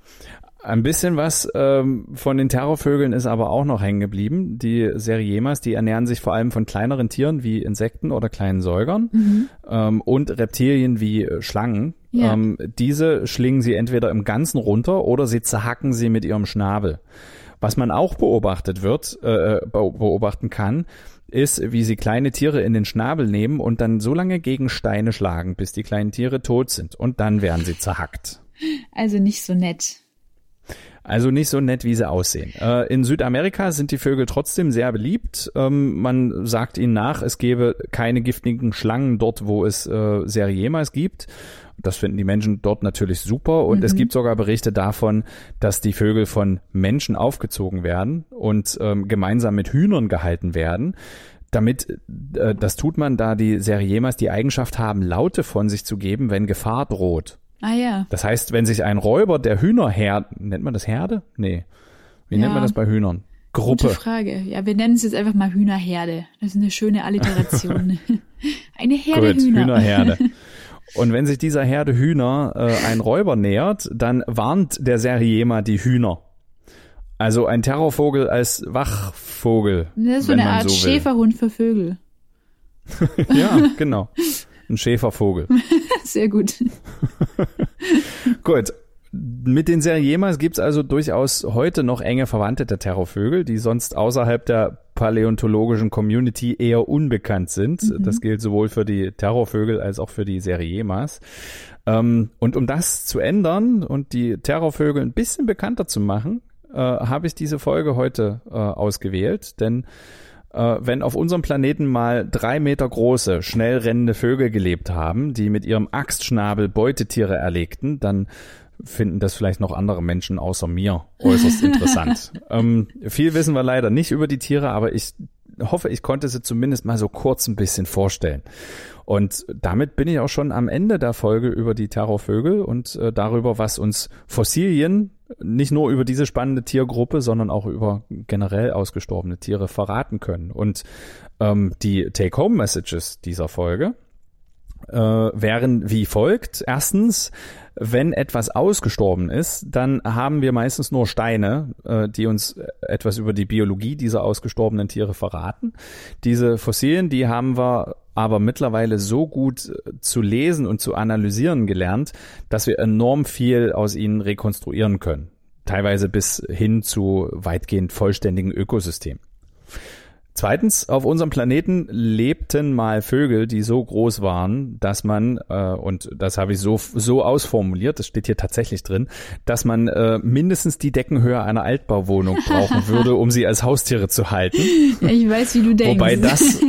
Ein bisschen was ähm, von den Terrorvögeln ist aber auch noch hängen geblieben. Die Seriemas, die ernähren sich vor allem von kleineren Tieren wie Insekten oder kleinen Säugern mhm. ähm, und Reptilien wie äh, Schlangen. Ja. Ähm, diese schlingen sie entweder im Ganzen runter oder sie zerhacken sie mit ihrem Schnabel. Was man auch beobachtet wird, äh, beobachten kann, ist, wie sie kleine Tiere in den Schnabel nehmen und dann so lange gegen Steine schlagen, bis die kleinen Tiere tot sind. Und dann werden sie zerhackt. Also nicht so nett. Also nicht so nett, wie sie aussehen. Äh, in Südamerika sind die Vögel trotzdem sehr beliebt. Ähm, man sagt ihnen nach, es gebe keine giftigen Schlangen dort, wo es äh, Seriemas gibt. Das finden die Menschen dort natürlich super. Und mhm. es gibt sogar Berichte davon, dass die Vögel von Menschen aufgezogen werden und ähm, gemeinsam mit Hühnern gehalten werden damit, äh, das tut man, da die Seriemas die Eigenschaft haben, Laute von sich zu geben, wenn Gefahr droht. Ah ja. Das heißt, wenn sich ein Räuber der Hühnerherde, nennt man das Herde? Nee. Wie ja. nennt man das bei Hühnern? Gruppe. Gute Frage. Ja, wir nennen es jetzt einfach mal Hühnerherde. Das ist eine schöne Alliteration. eine Herde Gut, Hühner. Hühnerherde. Und wenn sich dieser Herde Hühner äh, ein Räuber nähert, dann warnt der Seriema die Hühner. Also ein Terrorvogel als Wachvogel. Das ist so eine Art so Schäferhund für Vögel. ja, genau. Ein Schäfervogel. Sehr gut. gut. Mit den Seriemas gibt's also durchaus heute noch enge Verwandte der Terrorvögel, die sonst außerhalb der paläontologischen Community eher unbekannt sind. Mhm. Das gilt sowohl für die Terrorvögel als auch für die Seriemas. Ähm, und um das zu ändern und die Terrorvögel ein bisschen bekannter zu machen, äh, habe ich diese Folge heute äh, ausgewählt, denn äh, wenn auf unserem Planeten mal drei Meter große, schnell rennende Vögel gelebt haben, die mit ihrem Axtschnabel Beutetiere erlegten, dann finden das vielleicht noch andere Menschen außer mir äußerst interessant. ähm, viel wissen wir leider nicht über die Tiere, aber ich hoffe, ich konnte sie zumindest mal so kurz ein bisschen vorstellen. Und damit bin ich auch schon am Ende der Folge über die Terrorvögel und äh, darüber, was uns Fossilien nicht nur über diese spannende Tiergruppe, sondern auch über generell ausgestorbene Tiere verraten können. Und ähm, die Take-Home-Messages dieser Folge äh, wären wie folgt. Erstens, wenn etwas ausgestorben ist, dann haben wir meistens nur Steine, äh, die uns etwas über die Biologie dieser ausgestorbenen Tiere verraten. Diese Fossilien, die haben wir aber mittlerweile so gut äh, zu lesen und zu analysieren gelernt, dass wir enorm viel aus ihnen rekonstruieren können. Teilweise bis hin zu weitgehend vollständigen Ökosystemen. Zweitens, auf unserem Planeten lebten mal Vögel, die so groß waren, dass man, äh, und das habe ich so, so ausformuliert, das steht hier tatsächlich drin, dass man äh, mindestens die Deckenhöhe einer Altbauwohnung brauchen würde, um sie als Haustiere zu halten. Ich weiß, wie du denkst. Wobei das,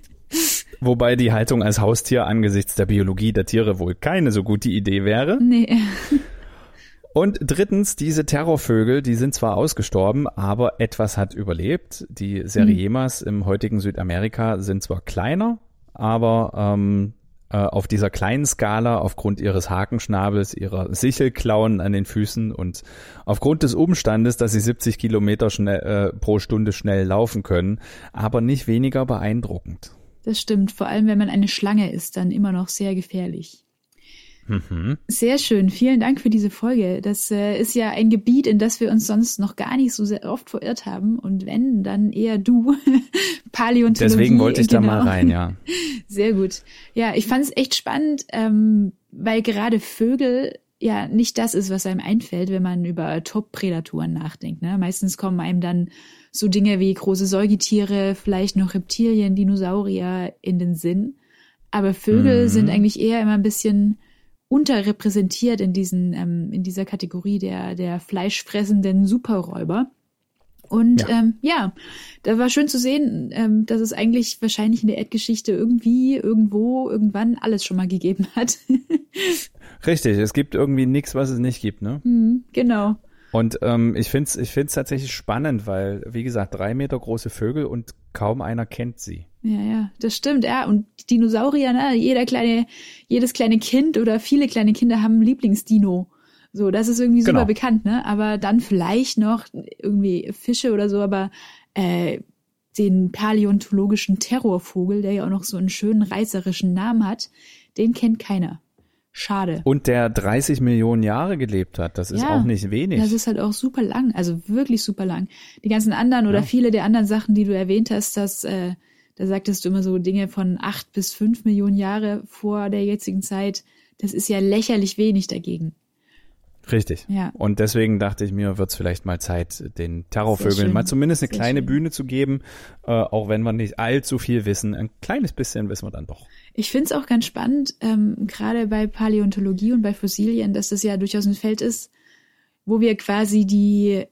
wobei die Haltung als Haustier angesichts der Biologie der Tiere wohl keine so gute Idee wäre. Nee. Und drittens, diese Terrorvögel, die sind zwar ausgestorben, aber etwas hat überlebt. Die Seriemas mhm. im heutigen Südamerika sind zwar kleiner, aber ähm, äh, auf dieser kleinen Skala aufgrund ihres Hakenschnabels, ihrer Sichelklauen an den Füßen und aufgrund des Umstandes, dass sie 70 Kilometer schnell, äh, pro Stunde schnell laufen können, aber nicht weniger beeindruckend. Das stimmt, vor allem wenn man eine Schlange ist, dann immer noch sehr gefährlich. Mhm. Sehr schön. Vielen Dank für diese Folge. Das äh, ist ja ein Gebiet, in das wir uns sonst noch gar nicht so sehr oft verirrt haben. Und wenn, dann eher du. Paläontologie. Deswegen wollte ich genau. da mal genau. rein, ja. Sehr gut. Ja, ich fand es echt spannend, ähm, weil gerade Vögel ja nicht das ist, was einem einfällt, wenn man über Top-Prädatoren nachdenkt. Ne? Meistens kommen einem dann so Dinge wie große Säugetiere, vielleicht noch Reptilien, Dinosaurier in den Sinn. Aber Vögel mhm. sind eigentlich eher immer ein bisschen unterrepräsentiert in diesen ähm, in dieser Kategorie der der fleischfressenden Superräuber. Und ja. Ähm, ja, da war schön zu sehen, ähm, dass es eigentlich wahrscheinlich in der Erdgeschichte irgendwie, irgendwo, irgendwann alles schon mal gegeben hat. Richtig, es gibt irgendwie nichts, was es nicht gibt, ne? Mhm, genau. Und ähm, ich finde es ich find's tatsächlich spannend, weil, wie gesagt, drei Meter große Vögel und kaum einer kennt sie. Ja, ja, das stimmt, ja. Und Dinosaurier, ne? Jeder kleine, jedes kleine Kind oder viele kleine Kinder haben ein Lieblingsdino. So, das ist irgendwie super genau. bekannt, ne? Aber dann vielleicht noch irgendwie Fische oder so, aber äh, den paläontologischen Terrorvogel, der ja auch noch so einen schönen reißerischen Namen hat, den kennt keiner. Schade. Und der 30 Millionen Jahre gelebt hat, das ist ja, auch nicht wenig. Das ist halt auch super lang, also wirklich super lang. Die ganzen anderen oder ja. viele der anderen Sachen, die du erwähnt hast, das, äh, da sagtest du immer so Dinge von acht bis fünf Millionen Jahre vor der jetzigen Zeit. Das ist ja lächerlich wenig dagegen. Richtig. Ja. Und deswegen dachte ich mir, wird es vielleicht mal Zeit, den Terrorvögeln mal zumindest eine Sehr kleine schön. Bühne zu geben, äh, auch wenn wir nicht allzu viel wissen. Ein kleines bisschen wissen wir dann doch. Ich finde es auch ganz spannend, ähm, gerade bei Paläontologie und bei Fossilien, dass das ja durchaus ein Feld ist, wo wir quasi die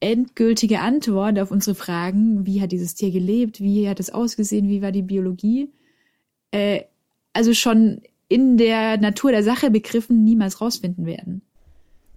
endgültige Antwort auf unsere Fragen, wie hat dieses Tier gelebt, wie hat es ausgesehen, wie war die Biologie, äh, also schon in der Natur der Sache begriffen, niemals rausfinden werden.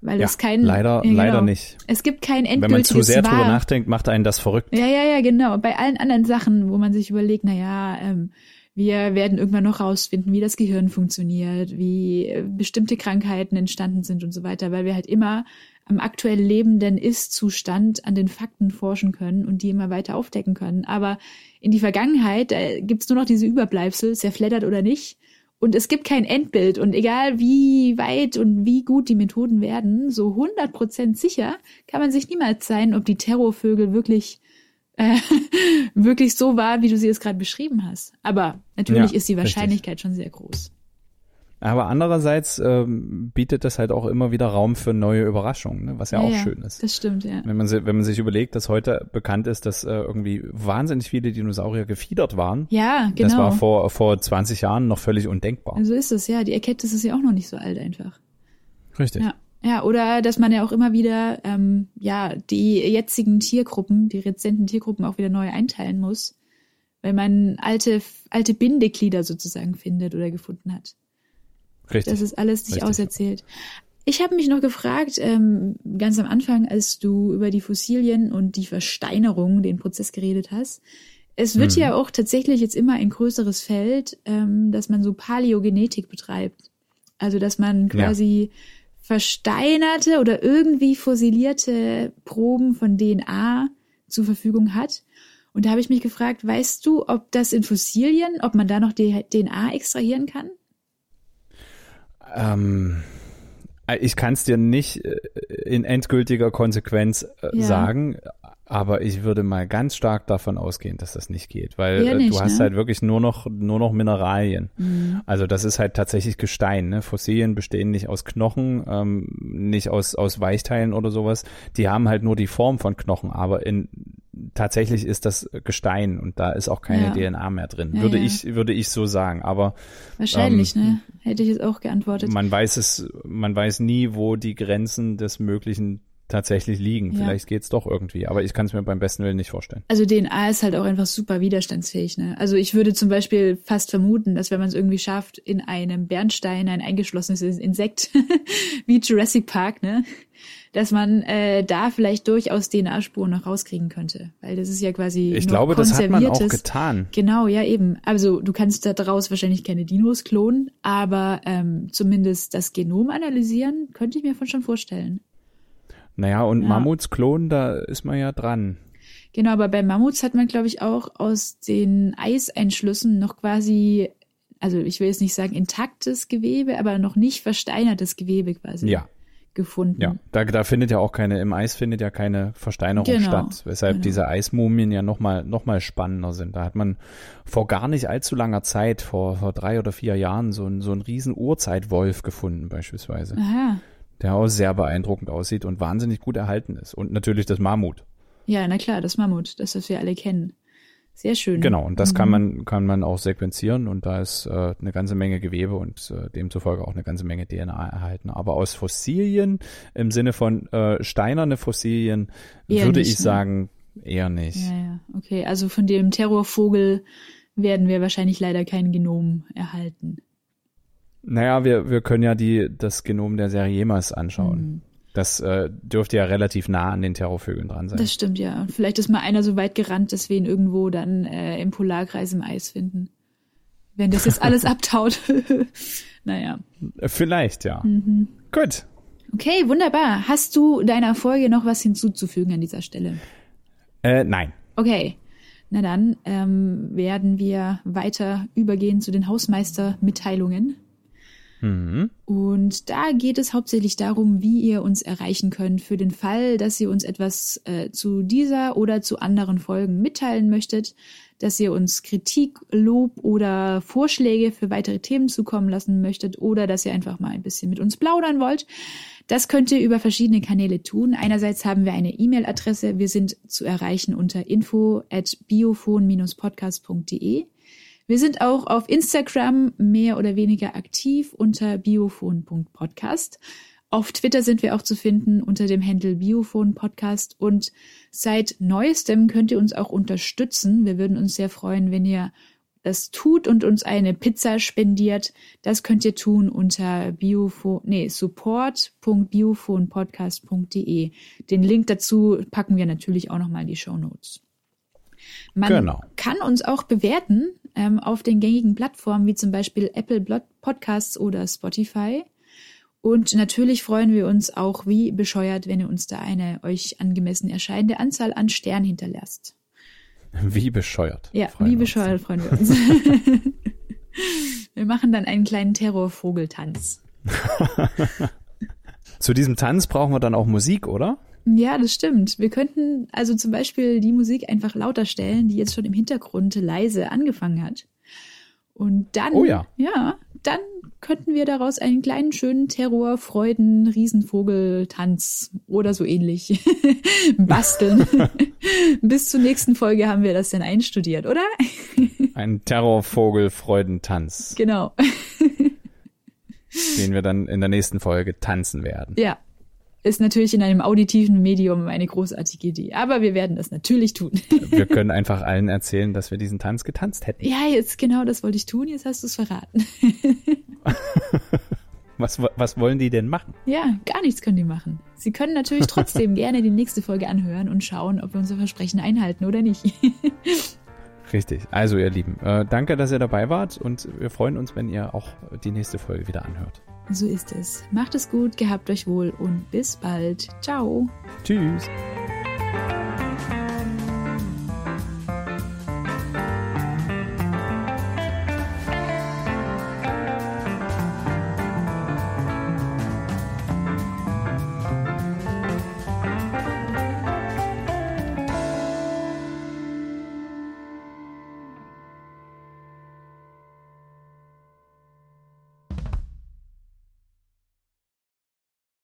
Weil ja, es kein leider ja, genau. leider nicht. Es gibt kein endgültiges Wenn man zu sehr drüber nachdenkt, macht einen das verrückt. Ja, ja, ja, genau. Bei allen anderen Sachen, wo man sich überlegt, na ja, ähm, Wir werden irgendwann noch rausfinden, wie das Gehirn funktioniert, wie äh, bestimmte Krankheiten entstanden sind und so weiter, weil wir halt immer am aktuell lebenden Ist-Zustand an den Fakten forschen können und die immer weiter aufdecken können. Aber in die Vergangenheit äh, gibt's nur noch diese Überbleibsel, zerfleddert oder nicht. Und es gibt kein Endbild. Und egal wie weit und wie gut die Methoden werden, so 100% sicher kann man sich niemals sein, ob die Terrorvögel wirklich äh, wirklich so war, wie du sie jetzt gerade beschrieben hast. Aber natürlich ja, ist die Wahrscheinlichkeit richtig. schon sehr groß. Aber andererseits ähm, bietet das halt auch immer wieder Raum für neue Überraschungen, ne? was ja, ja auch ja, schön ist. Das stimmt, ja. Wenn man, wenn man sich überlegt, dass heute bekannt ist, dass äh, irgendwie wahnsinnig viele Dinosaurier gefiedert waren. Ja, genau. Das war vor, vor 20 Jahren noch völlig undenkbar. So ist es, ja. Die Erkenntnis ist ja auch noch nicht so alt einfach. Richtig. Ja. Ja, oder dass man ja auch immer wieder ähm, ja die jetzigen Tiergruppen, die rezenten Tiergruppen auch wieder neu einteilen muss, weil man alte alte Bindeglieder sozusagen findet oder gefunden hat. Richtig. Das ist alles nicht Richtig. auserzählt. Ich habe mich noch gefragt, ähm, ganz am Anfang, als du über die Fossilien und die Versteinerung, den Prozess geredet hast. Es wird mhm. ja auch tatsächlich jetzt immer ein größeres Feld, ähm, dass man so Paläogenetik betreibt. Also dass man quasi ja versteinerte oder irgendwie fossilierte Proben von DNA zur Verfügung hat. Und da habe ich mich gefragt, weißt du, ob das in Fossilien, ob man da noch DNA extrahieren kann? Ähm, ich kann es dir nicht äh, in endgültiger Konsequenz äh, ja. sagen, aber ich würde mal ganz stark davon ausgehen, dass das nicht geht, weil äh, nicht, du hast ne? halt wirklich nur noch nur noch Mineralien. Mhm. Also das ist halt tatsächlich Gestein. Ne? Fossilien bestehen nicht aus Knochen, ähm, nicht aus aus Weichteilen oder sowas. Die haben halt nur die Form von Knochen, aber in tatsächlich ist das Gestein und da ist auch keine ja. DNA mehr drin. Ja, würde ja. ich würde ich so sagen. Aber wahrscheinlich, ähm, ne? Hätte ich jetzt auch geantwortet. Man weiß es, man weiß nie, wo die Grenzen des Möglichen tatsächlich liegen. Ja. Vielleicht geht's doch irgendwie, aber ich kann es mir beim besten Willen nicht vorstellen. Also DNA ist halt auch einfach super widerstandsfähig. Ne? Also ich würde zum Beispiel fast vermuten, dass wenn man es irgendwie schafft, in einem Bernstein ein eingeschlossenes Insekt wie Jurassic Park, ne, dass man äh, da vielleicht durchaus DNA-Spuren noch rauskriegen könnte, weil das ist ja quasi ich glaube, das hat man auch getan. Genau, ja eben. Also du kannst daraus wahrscheinlich keine Dinos klonen, aber ähm, zumindest das Genom analysieren könnte ich mir von schon vorstellen. Naja, und ja. Mammuts klonen, da ist man ja dran. Genau, aber bei Mammuts hat man, glaube ich, auch aus den Eiseinschlüssen noch quasi, also ich will jetzt nicht sagen intaktes Gewebe, aber noch nicht versteinertes Gewebe quasi. Ja. Gefunden. Ja, da, da findet ja auch keine, im Eis findet ja keine Versteinerung genau, statt, weshalb genau. diese Eismumien ja nochmal noch mal spannender sind. Da hat man vor gar nicht allzu langer Zeit, vor, vor drei oder vier Jahren, so, ein, so einen riesen Urzeitwolf gefunden beispielsweise. Aha der auch sehr beeindruckend aussieht und wahnsinnig gut erhalten ist. Und natürlich das Mammut. Ja, na klar, das Mammut, das, was wir alle kennen. Sehr schön. Genau, und das mhm. kann man kann man auch sequenzieren und da ist äh, eine ganze Menge Gewebe und äh, demzufolge auch eine ganze Menge DNA erhalten. Aber aus Fossilien im Sinne von äh, steinerne Fossilien eher würde nicht, ich ne? sagen eher nicht. Ja, ja, okay. Also von dem Terrorvogel werden wir wahrscheinlich leider kein Genom erhalten. Naja, wir, wir können ja die, das Genom der Seriemas anschauen. Mhm. Das äh, dürfte ja relativ nah an den Terrorvögeln dran sein. Das stimmt, ja. Vielleicht ist mal einer so weit gerannt, dass wir ihn irgendwo dann äh, im Polarkreis im Eis finden. Wenn das jetzt alles abtaut. naja. Vielleicht, ja. Mhm. Gut. Okay, wunderbar. Hast du deiner Folge noch was hinzuzufügen an dieser Stelle? Äh, nein. Okay. Na dann ähm, werden wir weiter übergehen zu den Hausmeister-Mitteilungen. Mhm. Und da geht es hauptsächlich darum, wie ihr uns erreichen könnt für den Fall, dass ihr uns etwas äh, zu dieser oder zu anderen Folgen mitteilen möchtet, dass ihr uns Kritik, Lob oder Vorschläge für weitere Themen zukommen lassen möchtet oder dass ihr einfach mal ein bisschen mit uns plaudern wollt. Das könnt ihr über verschiedene Kanäle tun. Einerseits haben wir eine E-Mail-Adresse. Wir sind zu erreichen unter info at biophon-podcast.de. Wir sind auch auf Instagram mehr oder weniger aktiv unter biophon.podcast. Auf Twitter sind wir auch zu finden unter dem Handle Biophon Podcast und seit neuestem könnt ihr uns auch unterstützen. Wir würden uns sehr freuen, wenn ihr das tut und uns eine Pizza spendiert. Das könnt ihr tun unter biophon, nee, support.biophonpodcast.de. Den Link dazu packen wir natürlich auch nochmal in die Show Notes. Man Genau. kann uns auch bewerten ähm, auf den gängigen Plattformen wie zum Beispiel Apple Podcasts oder Spotify. Und natürlich freuen wir uns auch wie bescheuert, wenn ihr uns da eine euch angemessen erscheinende Anzahl an Sternen hinterlasst. Wie bescheuert. Ja, wie wir uns. bescheuert freuen wir uns. wir machen dann einen kleinen Terrorvogeltanz. Zu diesem Tanz brauchen wir dann auch Musik, oder? Ja, das stimmt. Wir könnten also zum Beispiel die Musik einfach lauter stellen, die jetzt schon im Hintergrund leise angefangen hat. Und dann, Oh ja. ja, dann könnten wir daraus einen kleinen, schönen Terror, Freuden, Riesenvogeltanz oder so ähnlich basteln. Bis zur nächsten Folge haben wir das dann einstudiert, oder? Ein Terrorvogel-Freudentanz, genau. den wir dann in der nächsten Folge tanzen werden. Ja. Ist natürlich in einem auditiven Medium eine großartige Idee. Aber wir werden das natürlich tun. Wir können einfach allen erzählen, dass wir diesen Tanz getanzt hätten. ja, jetzt genau das wollte ich tun. Jetzt hast du es verraten. Was, was wollen die denn machen? Ja, gar nichts können die machen. Sie können natürlich trotzdem gerne die nächste Folge anhören und schauen, ob wir unser Versprechen einhalten oder nicht. Richtig. Also ihr Lieben, äh, danke, dass ihr dabei wart und wir freuen uns, wenn ihr auch die nächste Folge wieder anhört. So ist es. Macht es gut, gehabt euch wohl und bis bald. Ciao. Tschüss.